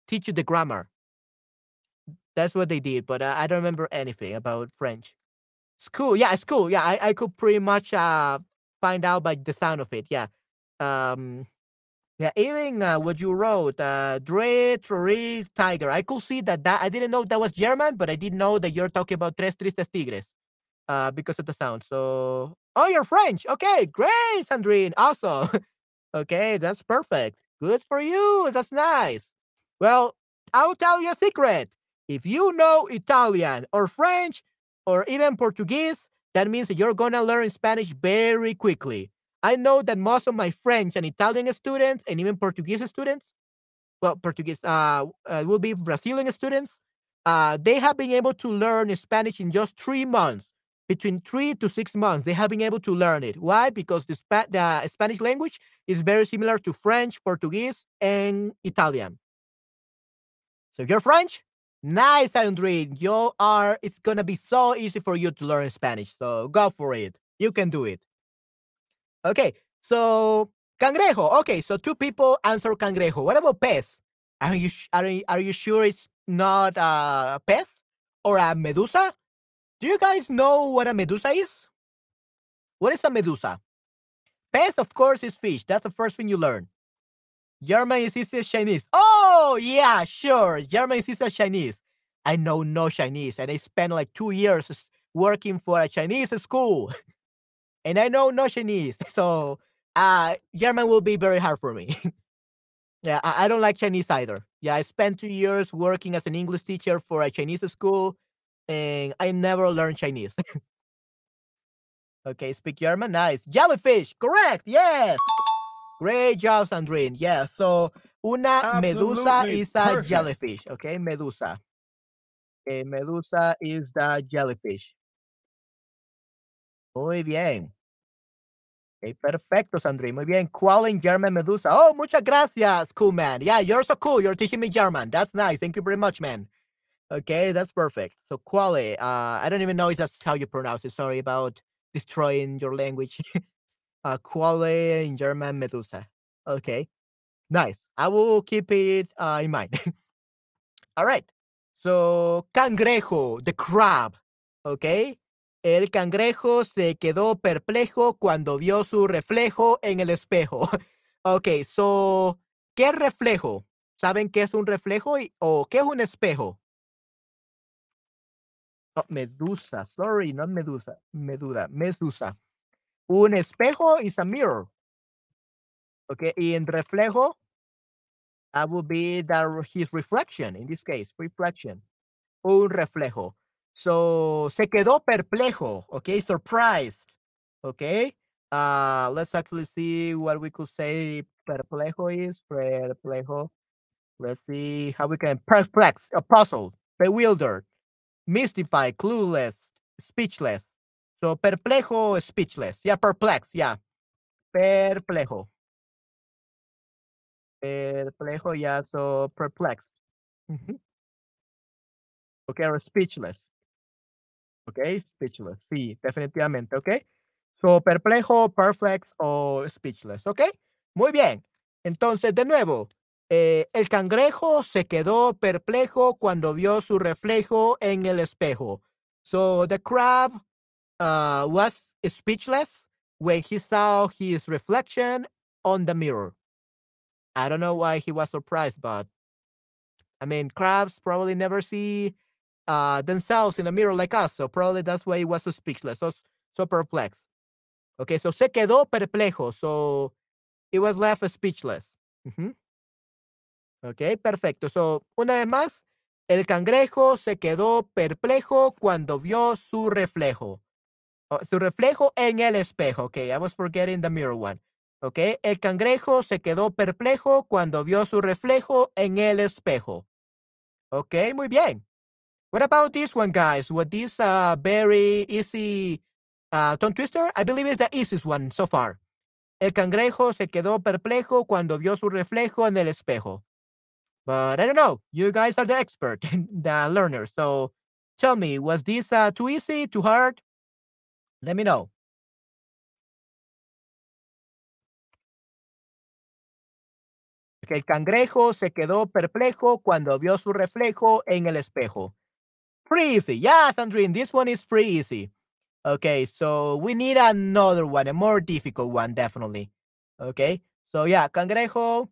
teach you the grammar. That's what they did, but uh, I don't remember anything about French. School, yeah, school, yeah. I, I could pretty much uh find out by the sound of it. Yeah, um, yeah. Even uh, what you wrote, uh, Dre, Trori, Tiger. I could see that that I didn't know that was German, but I did know that you're talking about Tres Tristes Tigres, uh, because of the sound. So, oh, you're French. Okay, great, Sandrine. Awesome. [laughs] okay, that's perfect. Good for you. That's nice. Well, I'll tell you a secret. If you know Italian or French or even Portuguese, that means that you're going to learn Spanish very quickly. I know that most of my French and Italian students and even Portuguese students, well, Portuguese uh, uh will be Brazilian students, uh, they have been able to learn Spanish in just three months. Between three to six months, they have been able to learn it. Why? Because the, the Spanish language is very similar to French, Portuguese, and Italian. So if you're French, nice, Andrew. You are. It's gonna be so easy for you to learn Spanish. So go for it. You can do it. Okay. So cangrejo. Okay. So two people answer cangrejo. What about pez? Are you are you, are you sure it's not a pez or a medusa? Do you guys know what a medusa is? What is a medusa? Pez, of course, is fish. That's the first thing you learn. German is easy Chinese. Oh, yeah, sure. German is easy Chinese. I know no Chinese, and I spent like two years working for a Chinese school, [laughs] and I know no Chinese. [laughs] So, uh, German will be very hard for me. [laughs] yeah, I, I don't like Chinese either. Yeah, I spent two years working as an English teacher for a Chinese school, and I never learned Chinese. [laughs] okay, speak German. Nice. Jellyfish. Correct. Yes. Great job, Sandrine. Yeah, so una Absolutely medusa is a perfect. jellyfish. Okay, medusa. Okay, medusa is the jellyfish. Muy bien. Okay, perfecto, Sandrine. Muy bien. ¿Cuál in German medusa? Oh, muchas gracias, cool man. Yeah, you're so cool. You're teaching me German. That's nice. Thank you very much, man. Okay, that's perfect. So quale, uh, I don't even know if that's how you pronounce it. Sorry about destroying your language. [laughs] uh, in German Medusa. Okay, nice. I will keep it uh, in mind. [laughs] All right. So, cangrejo, the crab. Okay. El cangrejo se quedó perplejo cuando vio su reflejo en el espejo. [laughs] ok, so, ¿qué reflejo? ¿Saben qué es un reflejo o qué es un espejo? Medusa, sorry, not medusa, medusa, medusa. Un espejo is a mirror. Okay, y en reflejo, that would be his reflection, in this case, reflection. Un reflejo. So, se quedó perplejo, okay, surprised, okay. Uh, let's actually see what we could say perplejo is, perplejo. Let's see how we can perplex, a puzzle, bewildered, mystified, clueless, speechless. So perplejo, speechless. Yeah, perplex. Yeah. Perplejo. Perplejo, yeah. So perplexed. Okay, or speechless. Okay, speechless. Sí, definitivamente. Okay. So perplejo, perplex o speechless. Okay. Muy bien. Entonces, de nuevo, eh, el cangrejo se quedó perplejo cuando vio su reflejo en el espejo. So the crab uh, was speechless when he saw his reflection on the mirror. I don't know why he was surprised, but I mean, crabs probably never see uh, themselves in a mirror like us, so probably that's why he was so speechless, so, so perplexed. Okay, so se quedó perplejo, so he was left speechless. Mm -hmm. Ok, perfecto. So, una vez más, el cangrejo se quedó perplejo cuando vio su reflejo. Oh, su reflejo en el espejo. Ok, I was forgetting the mirror one. Ok, el cangrejo se quedó perplejo cuando vio su reflejo en el espejo. Ok, muy bien. What about this one, guys? What this uh, very easy uh, tongue twister? I believe it's the easiest one so far. El cangrejo se quedó perplejo cuando vio su reflejo en el espejo. But I don't know. You guys are the expert, [laughs] the learner. So tell me, was this uh, too easy, too hard? Let me know. El cangrejo se quedó perplejo cuando vio su reflejo en el espejo. Pretty easy. Yeah, Sandrine, this one is pretty easy. Okay, so we need another one, a more difficult one, definitely. Okay, so yeah, cangrejo,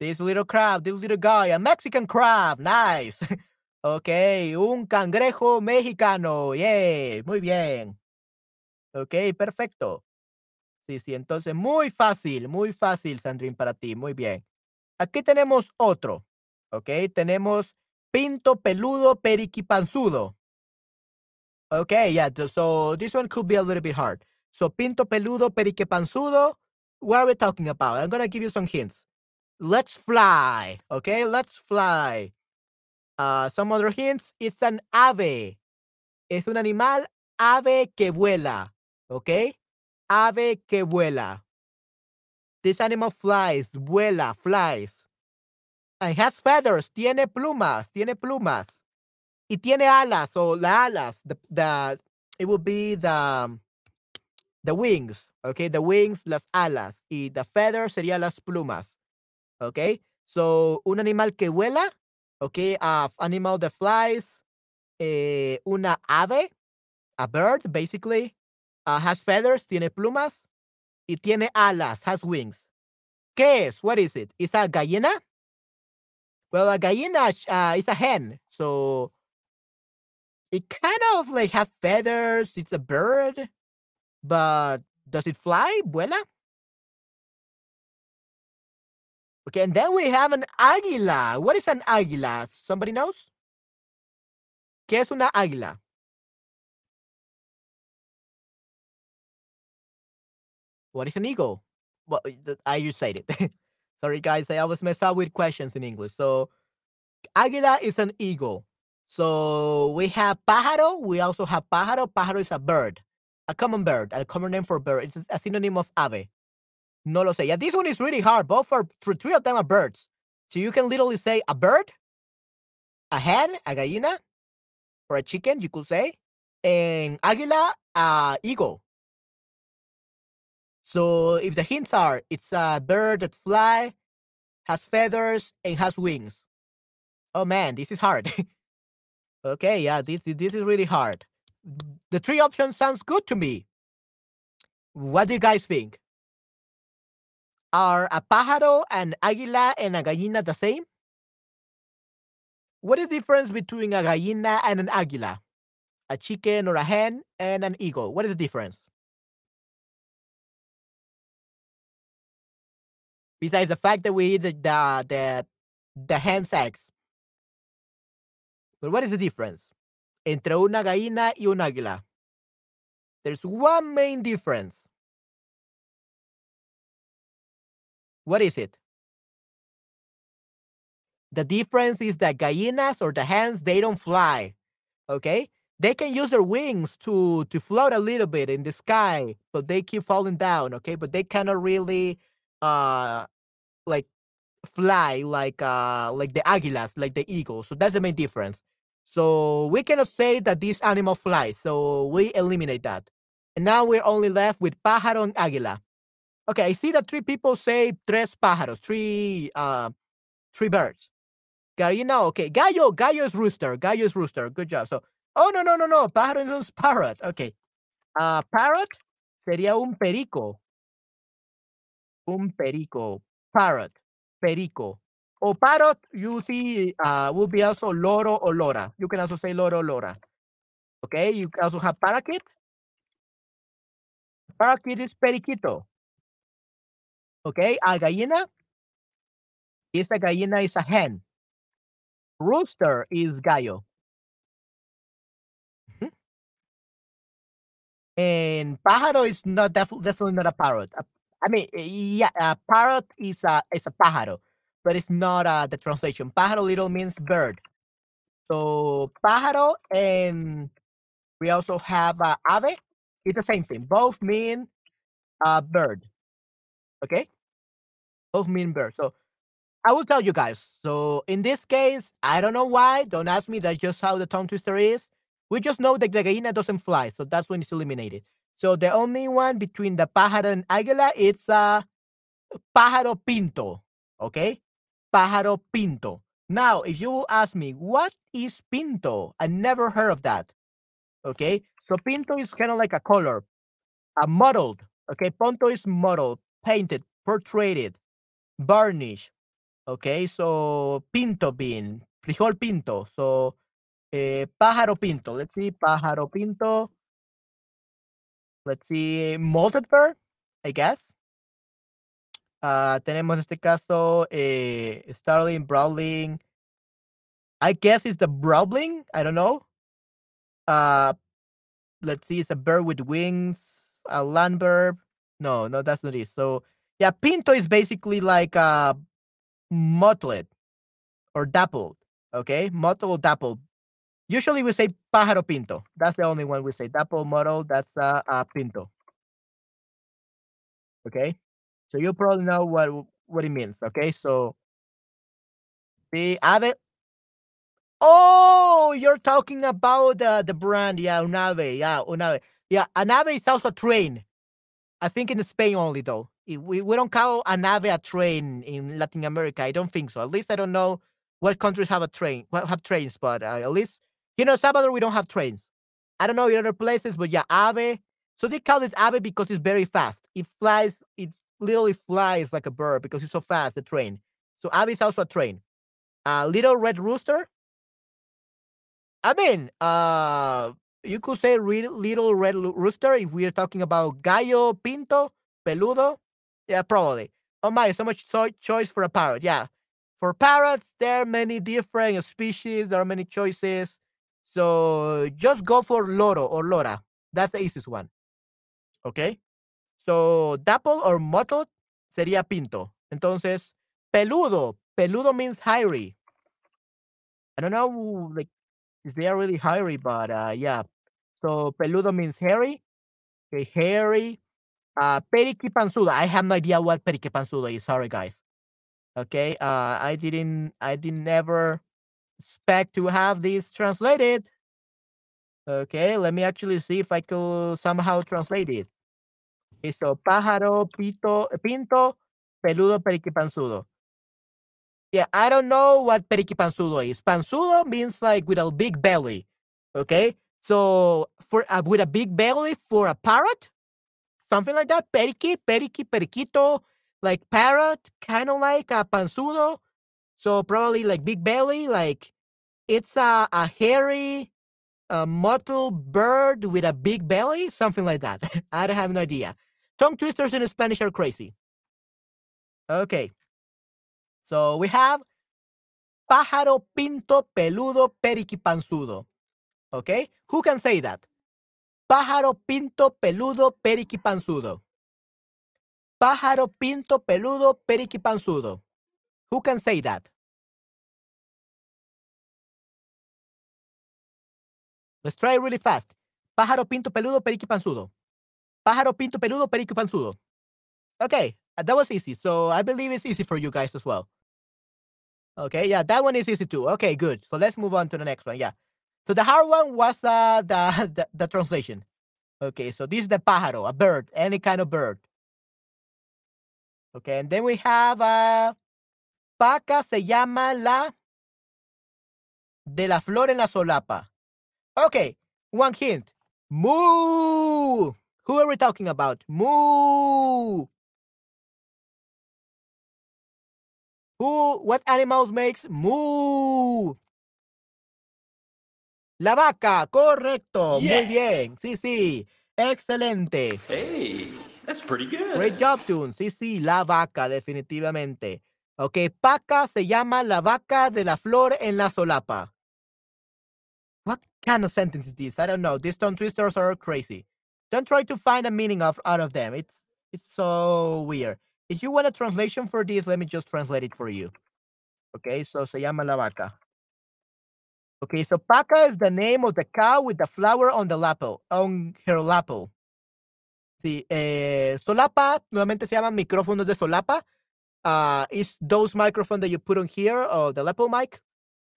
this little crab, this little guy, a Mexican crab, nice. [laughs] okay, un cangrejo mexicano, yeah, muy bien. Ok, perfecto. Sí, sí, entonces muy fácil, muy fácil, Sandrine, para ti, muy bien. Aquí tenemos otro, ok, tenemos pinto peludo periquipanzudo. Okay, yeah, so this one could be a little bit hard. So pinto peludo periquipanzudo, what are we talking about? I'm gonna give you some hints. Let's fly, okay, let's fly. Uh, some other hints, it's an ave. Es un animal ave que vuela, okay? ave que vuela. This animal flies, vuela, flies. And has feathers, tiene plumas, tiene plumas. Y tiene alas, o las alas, the, the, it would be the, the wings, okay? The wings, las alas. Y the feathers sería las plumas, okay? So, un animal que vuela, okay? A animal that flies, eh, una ave, a bird, basically, uh, has feathers, tiene plumas, y tiene alas, has wings. ¿Qué es? What is it? Is a gallina? Well, a gallina uh, is a hen, so it kind of like has feathers. It's a bird, but does it fly? Vuela? Okay, and then we have an águila. What is an águila? Somebody knows? ¿Qué es una águila? What is an eagle? Well, I just said it. [laughs] Sorry, guys. I always mess up with questions in English. So, águila is an eagle. So we have pájaro. We also have pájaro. Pájaro is a bird, a common bird, a common name for bird. It's a synonym of ave. No lo sé. Yeah, this one is really hard. Both are three of them are birds. So you can literally say a bird, a hen, a gallina, or a chicken. You could say, and águila, a eagle. So if the hints are, it's a bird that fly, has feathers, and has wings. Oh man, this is hard. [laughs] okay, yeah, this this is really hard. The three options sounds good to me. What do you guys think? Are a pájaro, an águila, and a gallina the same? What is the difference between a gallina and an águila? A chicken or a hen and an eagle. What is the difference? Besides the fact that we eat the the the, the hen's eggs. But what is the difference entre una gallina y un águila? There's one main difference. What is it? The difference is that gallinas or the hens, they don't fly. Okay? They can use their wings to to float a little bit in the sky, but they keep falling down, okay? But they cannot really uh like fly like uh like the águilas, like the eagle. So that's the main difference. So we cannot say that this animal flies. So we eliminate that. And now we're only left with pájaro and águila. Okay, I see that three people say tres pájaros, three uh three birds. Gallina, okay. Gallo, gallo is rooster. Gallo is rooster. Good job. So, oh no, no, no, no. Pájaro is [laughs] parrot. Okay. Uh parrot sería un perico. Un perico. Parrot. Perico. Or parrot, you see, uh, will be also loro or lora. You can also say loro or lora. Okay, you also have parakeet. Parakeet is periquito. Okay, a gallina. Esa gallina is a hen. Rooster is gallo. Mhm. And pájaro is not def definitely not a parrot. A I mean, yeah, a parrot is a is a pájaro, but it's not uh, the translation. Pájaro little means bird. So pájaro and we also have uh, ave. It's the same thing. Both mean uh, bird. Okay. Both mean bird. So I will tell you guys. So in this case, I don't know why. Don't ask me. That's just how the tongue twister is. We just know that the gallina doesn't fly, so that's when it's eliminated. So the only one between the pájaro and águila, it's uh, pájaro pinto. Okay, pájaro pinto. Now, if you will ask me, what is pinto? I never heard of that. Okay, so pinto is kind of like a color, a mottled. Okay, pinto is modeled, painted, portrayed, varnish. Okay, so pinto bean, frijol pinto. So eh, pájaro pinto. Let's see, pájaro pinto. Let's see, malted bird, I guess. Uh, tenemos este caso, eh, Starling, Brawling. I guess it's the Brawling. I don't know. Uh, let's see, it's a bird with wings, a land bird. No, no, that's not it. So, yeah, Pinto is basically like a mottled or dappled. Okay, mottled dappled. Usually we say pájaro pinto. That's the only one we say. Dapple model, that's uh, a pinto. Okay, so you probably know what what it means. Okay, so the ave. Oh, you're talking about the the brand, yeah, Unave, yeah, Unave, yeah. Anave is also a train. I think in Spain only though. We we don't call Anave a train in Latin America. I don't think so. At least I don't know what countries have a train, what have trains, but uh, at least you know Salvador we don't have trains. I don't know in other places, but yeah, Ave. So they call it Ave because it's very fast. It flies. It literally flies like a bird because it's so fast. The train. So Ave is also a train. Uh, little red rooster. I mean, uh, you could say re- little red rooster if we are talking about gallo pinto peludo. Yeah, probably. Oh my, so much so- choice for a parrot. Yeah, for parrots, there are many different species. There are many choices. So just go for loro or lora. That's the easiest one. Okay. So dapple or mottled sería pinto. Entonces, peludo. Peludo means hairy. I don't know, like, if they are really hairy, but uh, yeah. So peludo means hairy. Okay, hairy. Uh, periquipanzudo. I have no idea what periquipanzudo is. Sorry, guys. Okay. Uh, I didn't. I didn't ever expect to have this translated. Okay, let me actually see if I could somehow translate it. Okay, so pájaro, pito, pinto, peludo, periquipanzudo. Yeah, I don't know what periquipanzudo is. Panzudo means like with a big belly. Okay, so for uh, with a big belly for a parrot, something like that. Periqui, periqui, periquito, like parrot, kind of like a panzudo. So probably like big belly, like it's a, a hairy, a mottled bird with a big belly, something like that. [laughs] I don't have no idea. Tongue twisters in Spanish are crazy. Okay. So we have pájaro pinto peludo periquipanzudo. Okay? Who can say that? Pájaro pinto peludo periquipanzudo. Pájaro pinto peludo periquipanzudo. Who can say that? Let's try really fast. Pájaro pinto peludo periquipanzudo. Pájaro pinto peludo periquipanzudo. Okay, uh, that was easy. So I believe it's easy for you guys as well. Okay, yeah, that one is easy too. Okay, good. So let's move on to the next one. Yeah. So the hard one was uh, [laughs] the, the the translation. Okay, so this is the pájaro, a bird, any kind of bird. Okay, and then we have uh, Paca se llama la de la flor en la solapa. Okay, one hint. Moo. Who are we talking about? Moo. Who? What animals makes moo? La vaca, correcto. Muy bien. Sí, sí. Excelente. Hey, that's pretty good. Great job, Tune. Sí, sí, la vaca, definitivamente. Ok, Paca se llama la vaca de la flor en la solapa. What kind of sentence is this? I don't know. These tongue twisters are crazy. Don't try to find a meaning of out of them. It's it's so weird. If you want a translation for this, let me just translate it for you. Okay, so se llama la vaca. Okay, so Paca is the name of the cow with the flower on the lapel, on her lapel. Sí, eh, solapa, nuevamente se llama micrófonos de solapa. Uh, is those microphone that you put on here or the lapel mic.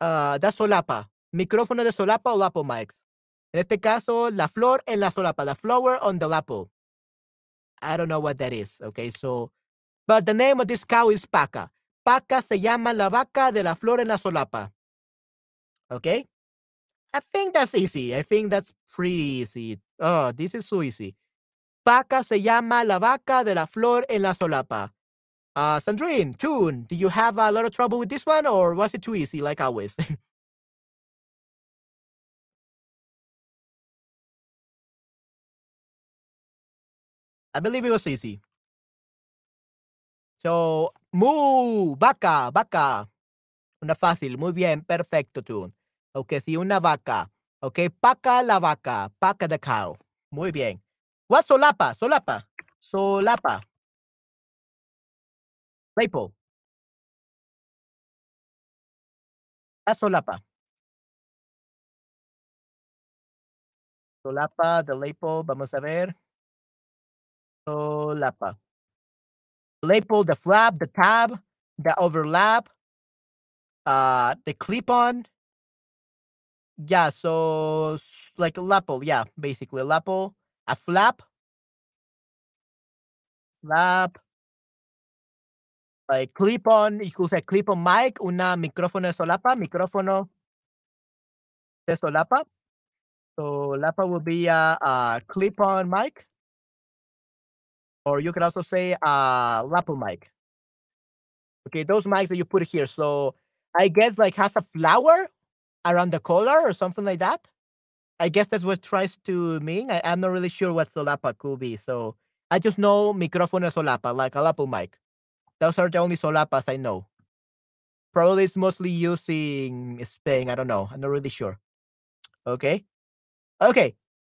Uh, that's solapa. Micrófono de solapa o lapel mics. En este caso, la flor en la solapa. The flower on the lapel. I don't know what that is. Okay, so, but the name of this cow is Paca. Paca se llama la vaca de la flor en la solapa. Okay? I think that's easy. I think that's pretty easy. Oh, this is so easy. Paca se llama la vaca de la flor en la solapa. Uh, Sandrine, Tune, do you have a lot of trouble with this one or was it too easy like always? [laughs] I believe it was easy. So, mu, vaca, vaca. Una fácil, muy bien, perfecto, Tune. Ok, sí, una vaca. Ok, paca la vaca, paca the cow. Muy bien. What solapa? Solapa. Solapa. Maple. La solapa. Solapa, the lapel, vamos a ver. Solapa. Lapel, the flap, the tab, the overlap, uh, the clip-on. Yeah, so like a lapel, yeah, basically a lapel, a flap, flap, like clip on, you could say clip on mic, una micrófono de solapa, micrófono de solapa. So lapa will be a, a clip on mic. Or you could also say a lapel mic. Okay, those mics that you put here. So I guess like has a flower around the collar or something like that. I guess that's what tries to mean. I, am not really sure what solapa could be. So I just know micrófono solapa, like a lapel mic. Those are the only solapas I know. Probably it's mostly using Spain. I don't know. I'm not really sure. Okay. Okay.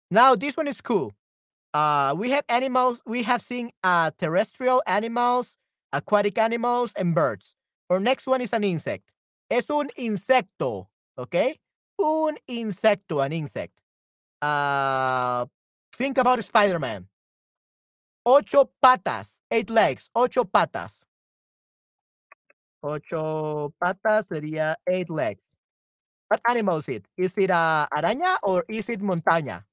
Now this one is cool. Uh, we have animals. We have seen uh, terrestrial animals, aquatic animals, and birds. Our next one is an insect. Es un insecto. Okay. Un insecto, an insect. Uh, think about Spider-Man. Ocho patas, eight legs, ocho patas. Ocho patas sería eight legs. What animal is it? Is it a araña or is it montaña?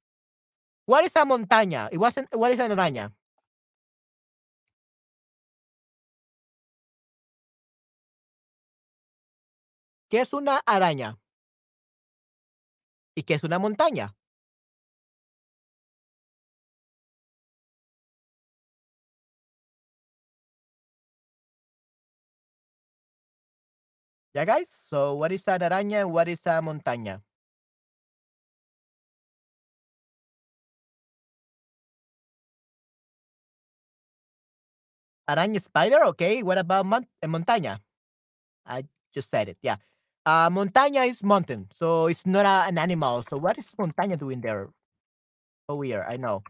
What is a montaña? It wasn't. What is an araña? ¿Qué es una araña? ¿Y qué es una montaña? Yeah, guys. So, what is an araña and what is a montaña? Araña spider, okay. What about mon eh, montaña? I just said it. Yeah. Uh, montaña is mountain, so it's not a, an animal. So what is montaña doing there? Oh, weird. I know.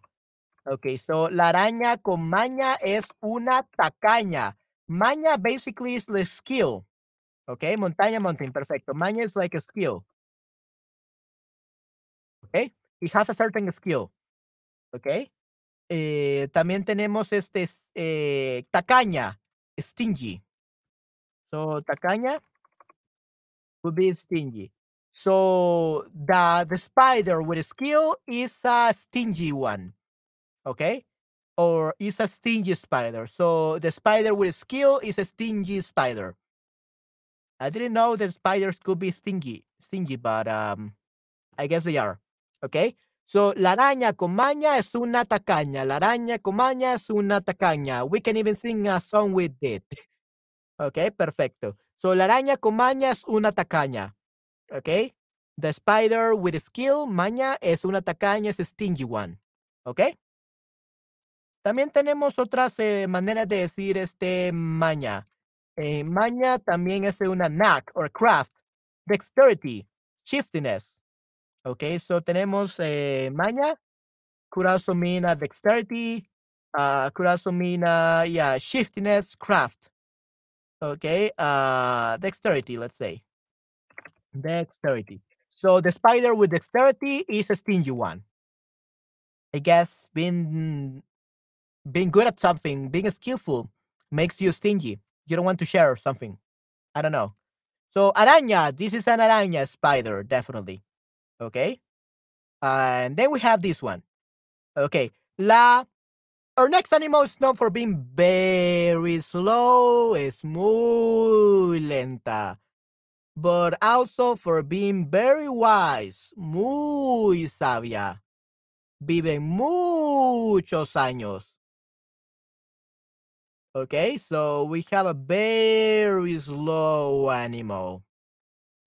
Okay, so la araña con maña es una tacaña. Maña basically is the skill. Okay, montaña, mountain, perfecto. Maña is like a skill. Okay, it has a certain skill. Okay. Eh, también tenemos este eh, tacaña, stingy. So tacaña would be stingy. So the the spider with a skill is a stingy one. Okay? Or is a stingy spider. So the spider with a skill is a stingy spider. I didn't know that spiders could be stingy, stingy, but um, I guess they are. Okay. So la araña con maña es una tacaña. La araña con maña es una tacaña. We can even sing a song with it. [laughs] Okay, perfecto. So la araña con maña es una tacaña. Okay. The spider with skill, maña, es una tacaña, es stingy one. Okay. También tenemos otras eh, maneras de decir este maña. Eh, maña también es una knack or craft, dexterity, shiftiness. Okay, so tenemos eh, maña, could also mean dexterity, uh, could also mean yeah, shiftiness, craft. Okay, uh, dexterity, let's say. Dexterity. So the spider with dexterity is a stingy one. I guess being being good at something, being skillful makes you stingy. You don't want to share something. I don't know. So araña, this is an araña spider, definitely. Okay. and then we have this one. Okay. La our next animal is known for being very slow, es muy lenta, but also for being very wise, muy sabia. Vive muchos años. Okay, so we have a very slow animal.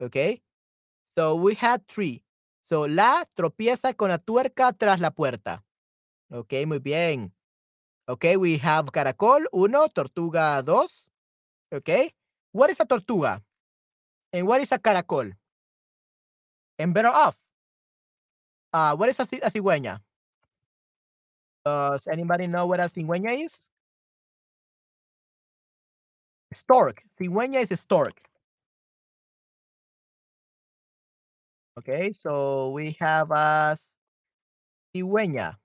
Okay, so we had three. So la tropieza con la tuerca tras la puerta. Okay, muy bien. Okay, we have caracol, uno, tortuga, dos. Okay, what is a tortuga? And what is a caracol? And better off. Uh, what is a, a cigüeña? Does anybody know what a cigüeña is? Stork. Cigüeña is stork. Okay, so we have a cigüeña.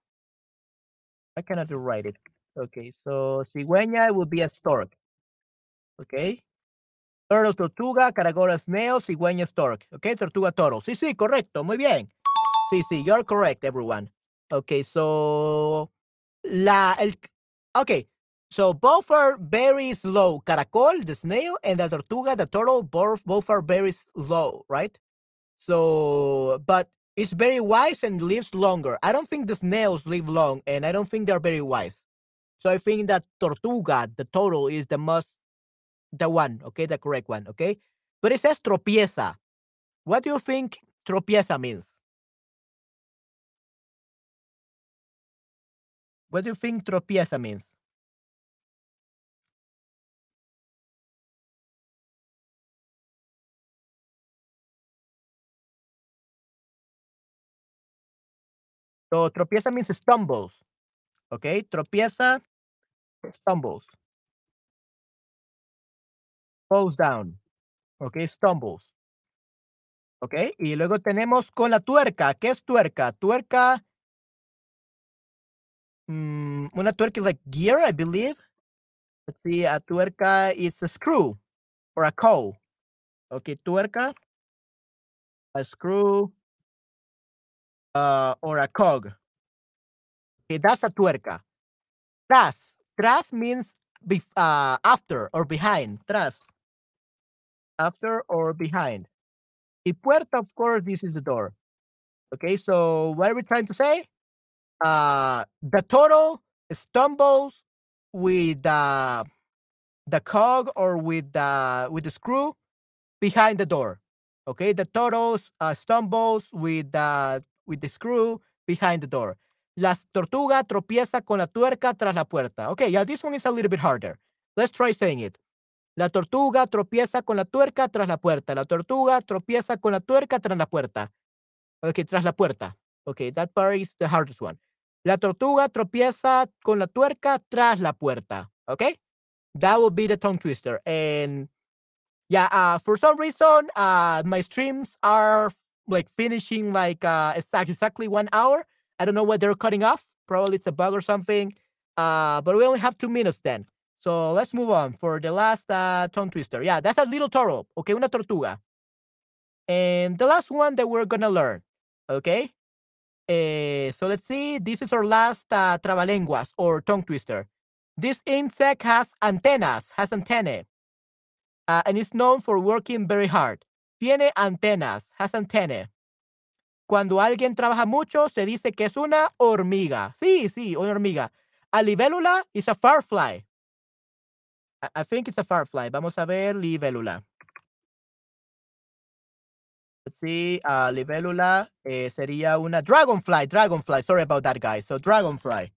I cannot write it. Okay, so cigüeña will be a stork. Okay. Turtle, tortuga, caragora, snail, cigüeña, stork. Okay, tortuga, toro. Sí, sí, correcto. Muy bien. Sí, sí, you're correct, everyone. Okay, so la el okay, so both are very slow. Caracol, the snail, and the tortuga, the turtle, both both are very slow, right? So, but it's very wise and lives longer. I don't think the snails live long, and I don't think they're very wise. So I think that tortuga, the turtle, is the most, the one, okay, the correct one, okay. But it says tropieza. What do you think tropieza means? What do you think tropieza means? So tropieza means stumbles. Okay, tropieza, stumbles. Falls down. Okay, stumbles. Okay, y luego tenemos con la tuerca. ¿Qué es tuerca? Tuerca. Mm, una tuerca is like gear, I believe. Let's see, a tuerca is a screw or a cow. Okay, tuerca, a screw, uh, or a cog. Okay, that's a tuerca. Tras. Tras means uh, after or behind. Tras. After or behind. Y puerta, of course, this is the door. Okay, so what are we trying to say? Uh, the turtle stumbles with the the cog or with the with the screw behind the door. Okay, the turtle uh, stumbles with the with the screw behind the door. La tortuga tropieza con la tuerca tras la puerta. Okay, yeah, this one is a little bit harder. Let's try saying it. La tortuga tropieza con la tuerca tras la puerta. La tortuga tropieza con la tuerca tras la puerta. Okay, tras la puerta. Okay, that part is the hardest one. La tortuga tropieza con la tuerca tras la puerta. Okay, that will be the tongue twister. And yeah, uh, for some reason, uh, my streams are like finishing like uh exactly one hour. I don't know what they're cutting off. Probably it's a bug or something. Uh, but we only have two minutes then. So let's move on for the last uh, tongue twister. Yeah, that's a little turtle. Okay, una tortuga. And the last one that we're gonna learn. Okay. Uh, so let's see. This is our last uh, trabalenguas or tongue twister. This insect has antennas, has antennae, uh, and is known for working very hard. Tiene antenas, has antennae. Cuando alguien trabaja mucho, se dice que es una hormiga. Sí, sí, una hormiga. A libélula is a firefly. I, I think it's a firefly. Vamos a ver libélula. Let's see, uh, libélula eh, sería una dragonfly, dragonfly. Sorry about that, guys. So dragonfly.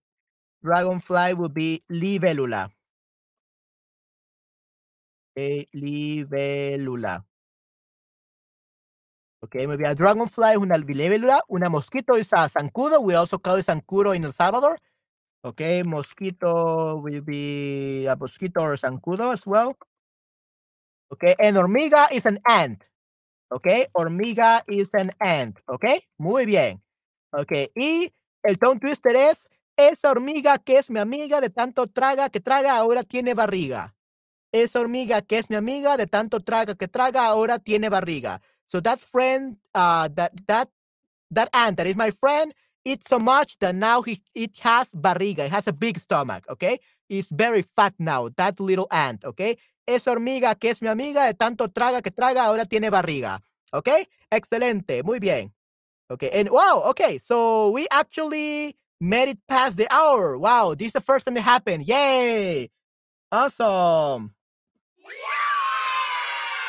Dragonfly will be libélula. Libélula. Okay, muy bien. A dragonfly una libélula. Una mosquito is a zancudo. We also call it zancudo in El Salvador. Okay, mosquito will be a mosquito or zancudo as well. Okay, and hormiga is an ant. Okay, hormiga is an ant. Okay, muy bien. Okay, y el tongue twister es esa hormiga que es mi amiga de tanto traga que traga ahora tiene barriga. Esa hormiga que es mi amiga, de tanto traga que traga, ahora tiene barriga. So that friend, uh, that that that ant that is my friend, eats so much that now he it has barriga. It has a big stomach. Okay, it's very fat now. That little ant. Okay, esa hormiga que es mi amiga, de tanto traga que traga, ahora tiene barriga. Okay, excelente, muy bien. Okay, and wow, okay, so we actually made it past the hour. Wow, this is the first time it happened. Yay! Awesome.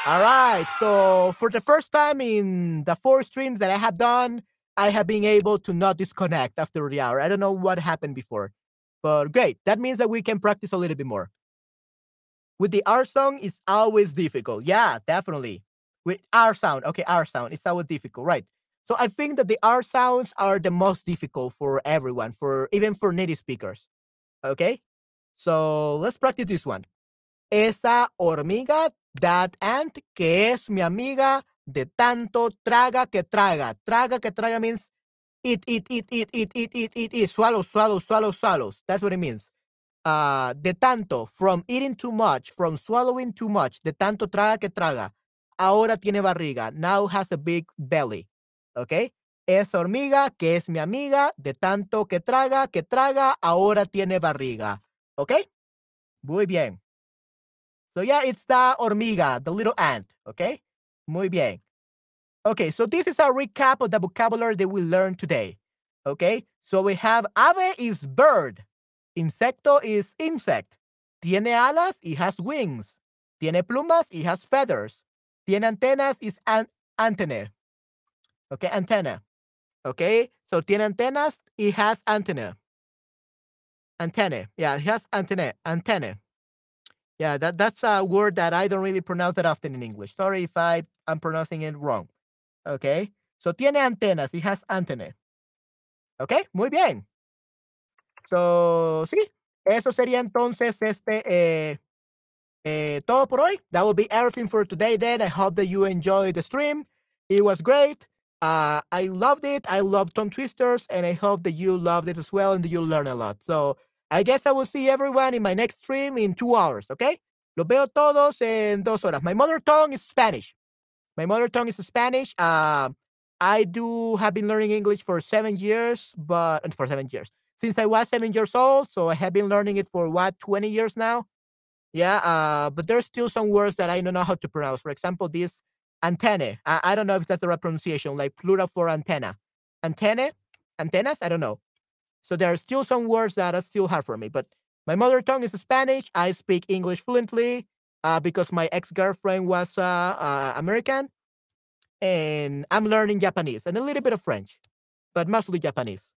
All right. So for the first time in the four streams that I have done, I have been able to not disconnect after the hour. I don't know what happened before, but great. That means that we can practice a little bit more. With the R song, it's always difficult. Yeah, definitely. With R sound, okay, R sound, it's always difficult, right? So I think that the R sounds are the most difficult for everyone, for even for native speakers. Okay, so let's practice this one. Esa hormiga, that ant, que es mi amiga, de tanto traga que traga. Traga que traga means eat, eat, eat, eat, eat, eat, eat, eat, eat, swallow, swallow, swallow, swallows. That's what it means. Uh, de tanto, from eating too much, from swallowing too much, de tanto traga que traga. Ahora tiene barriga. Now has a big belly. ¿Ok? Esa hormiga que es mi amiga, de tanto que traga, que traga, ahora tiene barriga. ¿Ok? Muy bien. So yeah, it's the hormiga, the little ant. Okay. Muy bien. Okay, so this is a recap of the vocabulary that we learned today. Okay, so we have ave is bird, insecto is insect, tiene alas, it has wings, tiene plumas, it has feathers, tiene antenas is an antenna. Okay, antenna. Okay, so tiene antenas, it has antenna. Antenna. Yeah, it has antenna. Antenna. Yeah, that, that's a word that I don't really pronounce that often in English. Sorry if I I'm pronouncing it wrong. Okay. So tiene antenas. It has antenna. Okay. Muy bien. So, sí. Eso sería entonces este eh, eh, todo por hoy. That will be everything for today then. I hope that you enjoyed the stream. It was great. Uh, I loved it. I love tongue twisters, and I hope that you loved it as well and that you learn a lot. So I guess I will see everyone in my next stream in two hours, okay? Los veo todos en dos horas. My mother tongue is Spanish. My mother tongue is Spanish. Uh, I do have been learning English for seven years, but for seven years since I was seven years old. So I have been learning it for what, 20 years now? Yeah, uh, but there's still some words that I don't know how to pronounce. For example, this antenna. I, I don't know if that's the right pronunciation, like plural for antenna. Antenna, antennas, I don't know. So there are still some words that are still hard for me. But my mother tongue is Spanish. I speak English fluently uh, because my ex girlfriend was uh, uh, American. And I'm learning Japanese and a little bit of French, but mostly Japanese.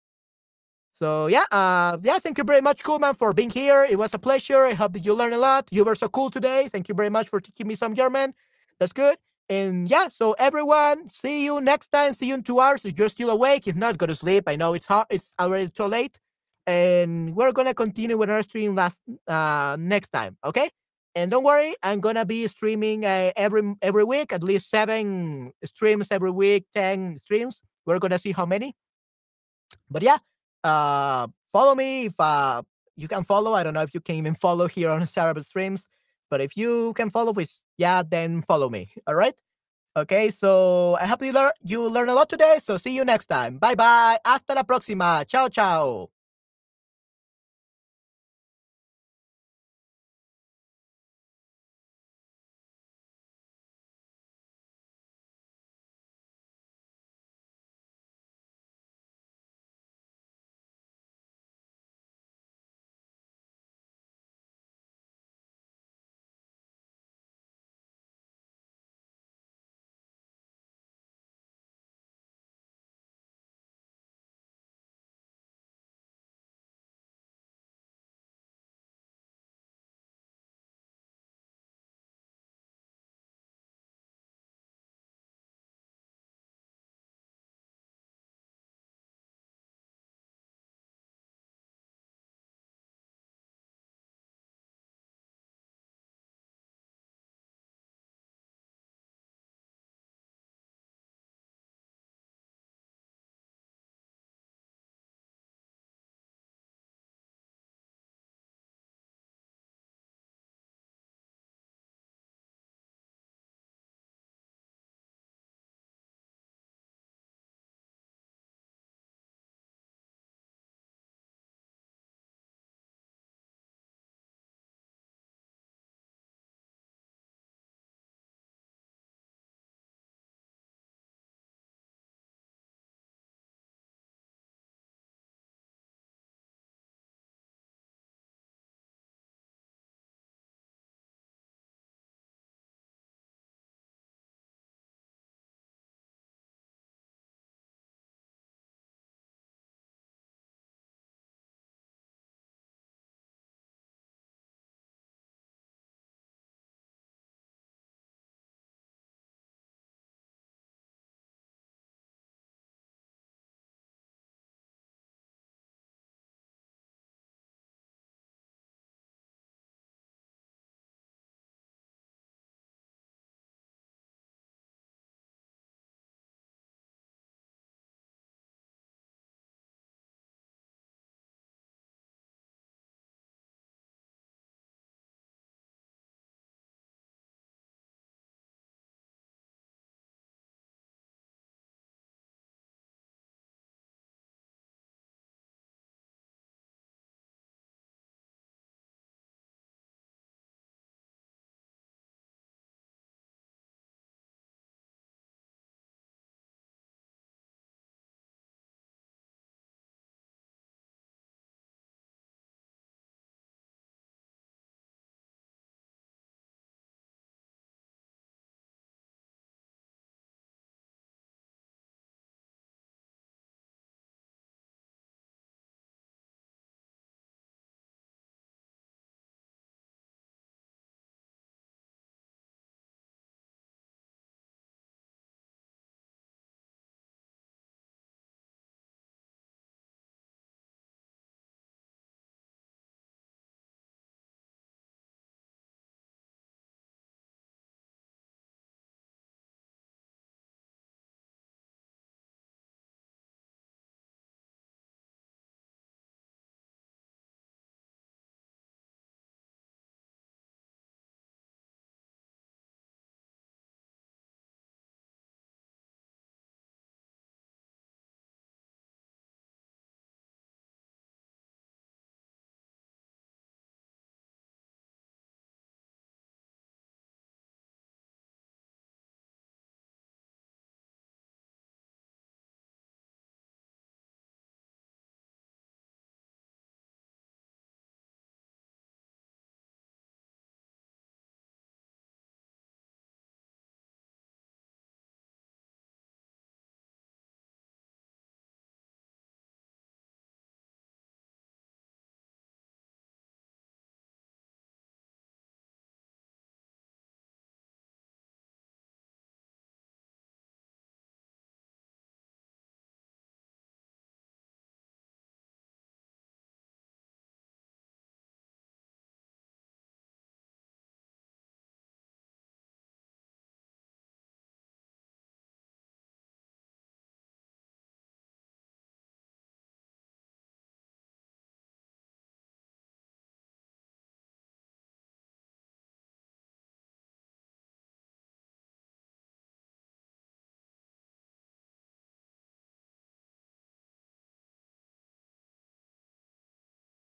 So yeah, uh, yeah, thank you very much, Coolman, for being here. It was a pleasure. I hope that you learned a lot. You were so cool today. Thank you very much for teaching me some German. That's good. And yeah, so everyone, see you next time. See you in two hours. If you're still awake, if not, go to sleep. I know it's hot. It's already too late. And we're gonna continue with our stream last uh next time. Okay. And don't worry, I'm gonna be streaming uh, every every week, at least seven streams every week, ten streams. We're gonna see how many. But yeah, uh, follow me if uh you can follow. I don't know if you can even follow here on Cerebral Streams, but if you can follow, with yeah, then follow me. [laughs] All right. Okay, so I hope you learn you learn a lot today. So see you next time. Bye bye. Hasta la próxima. Ciao, ciao.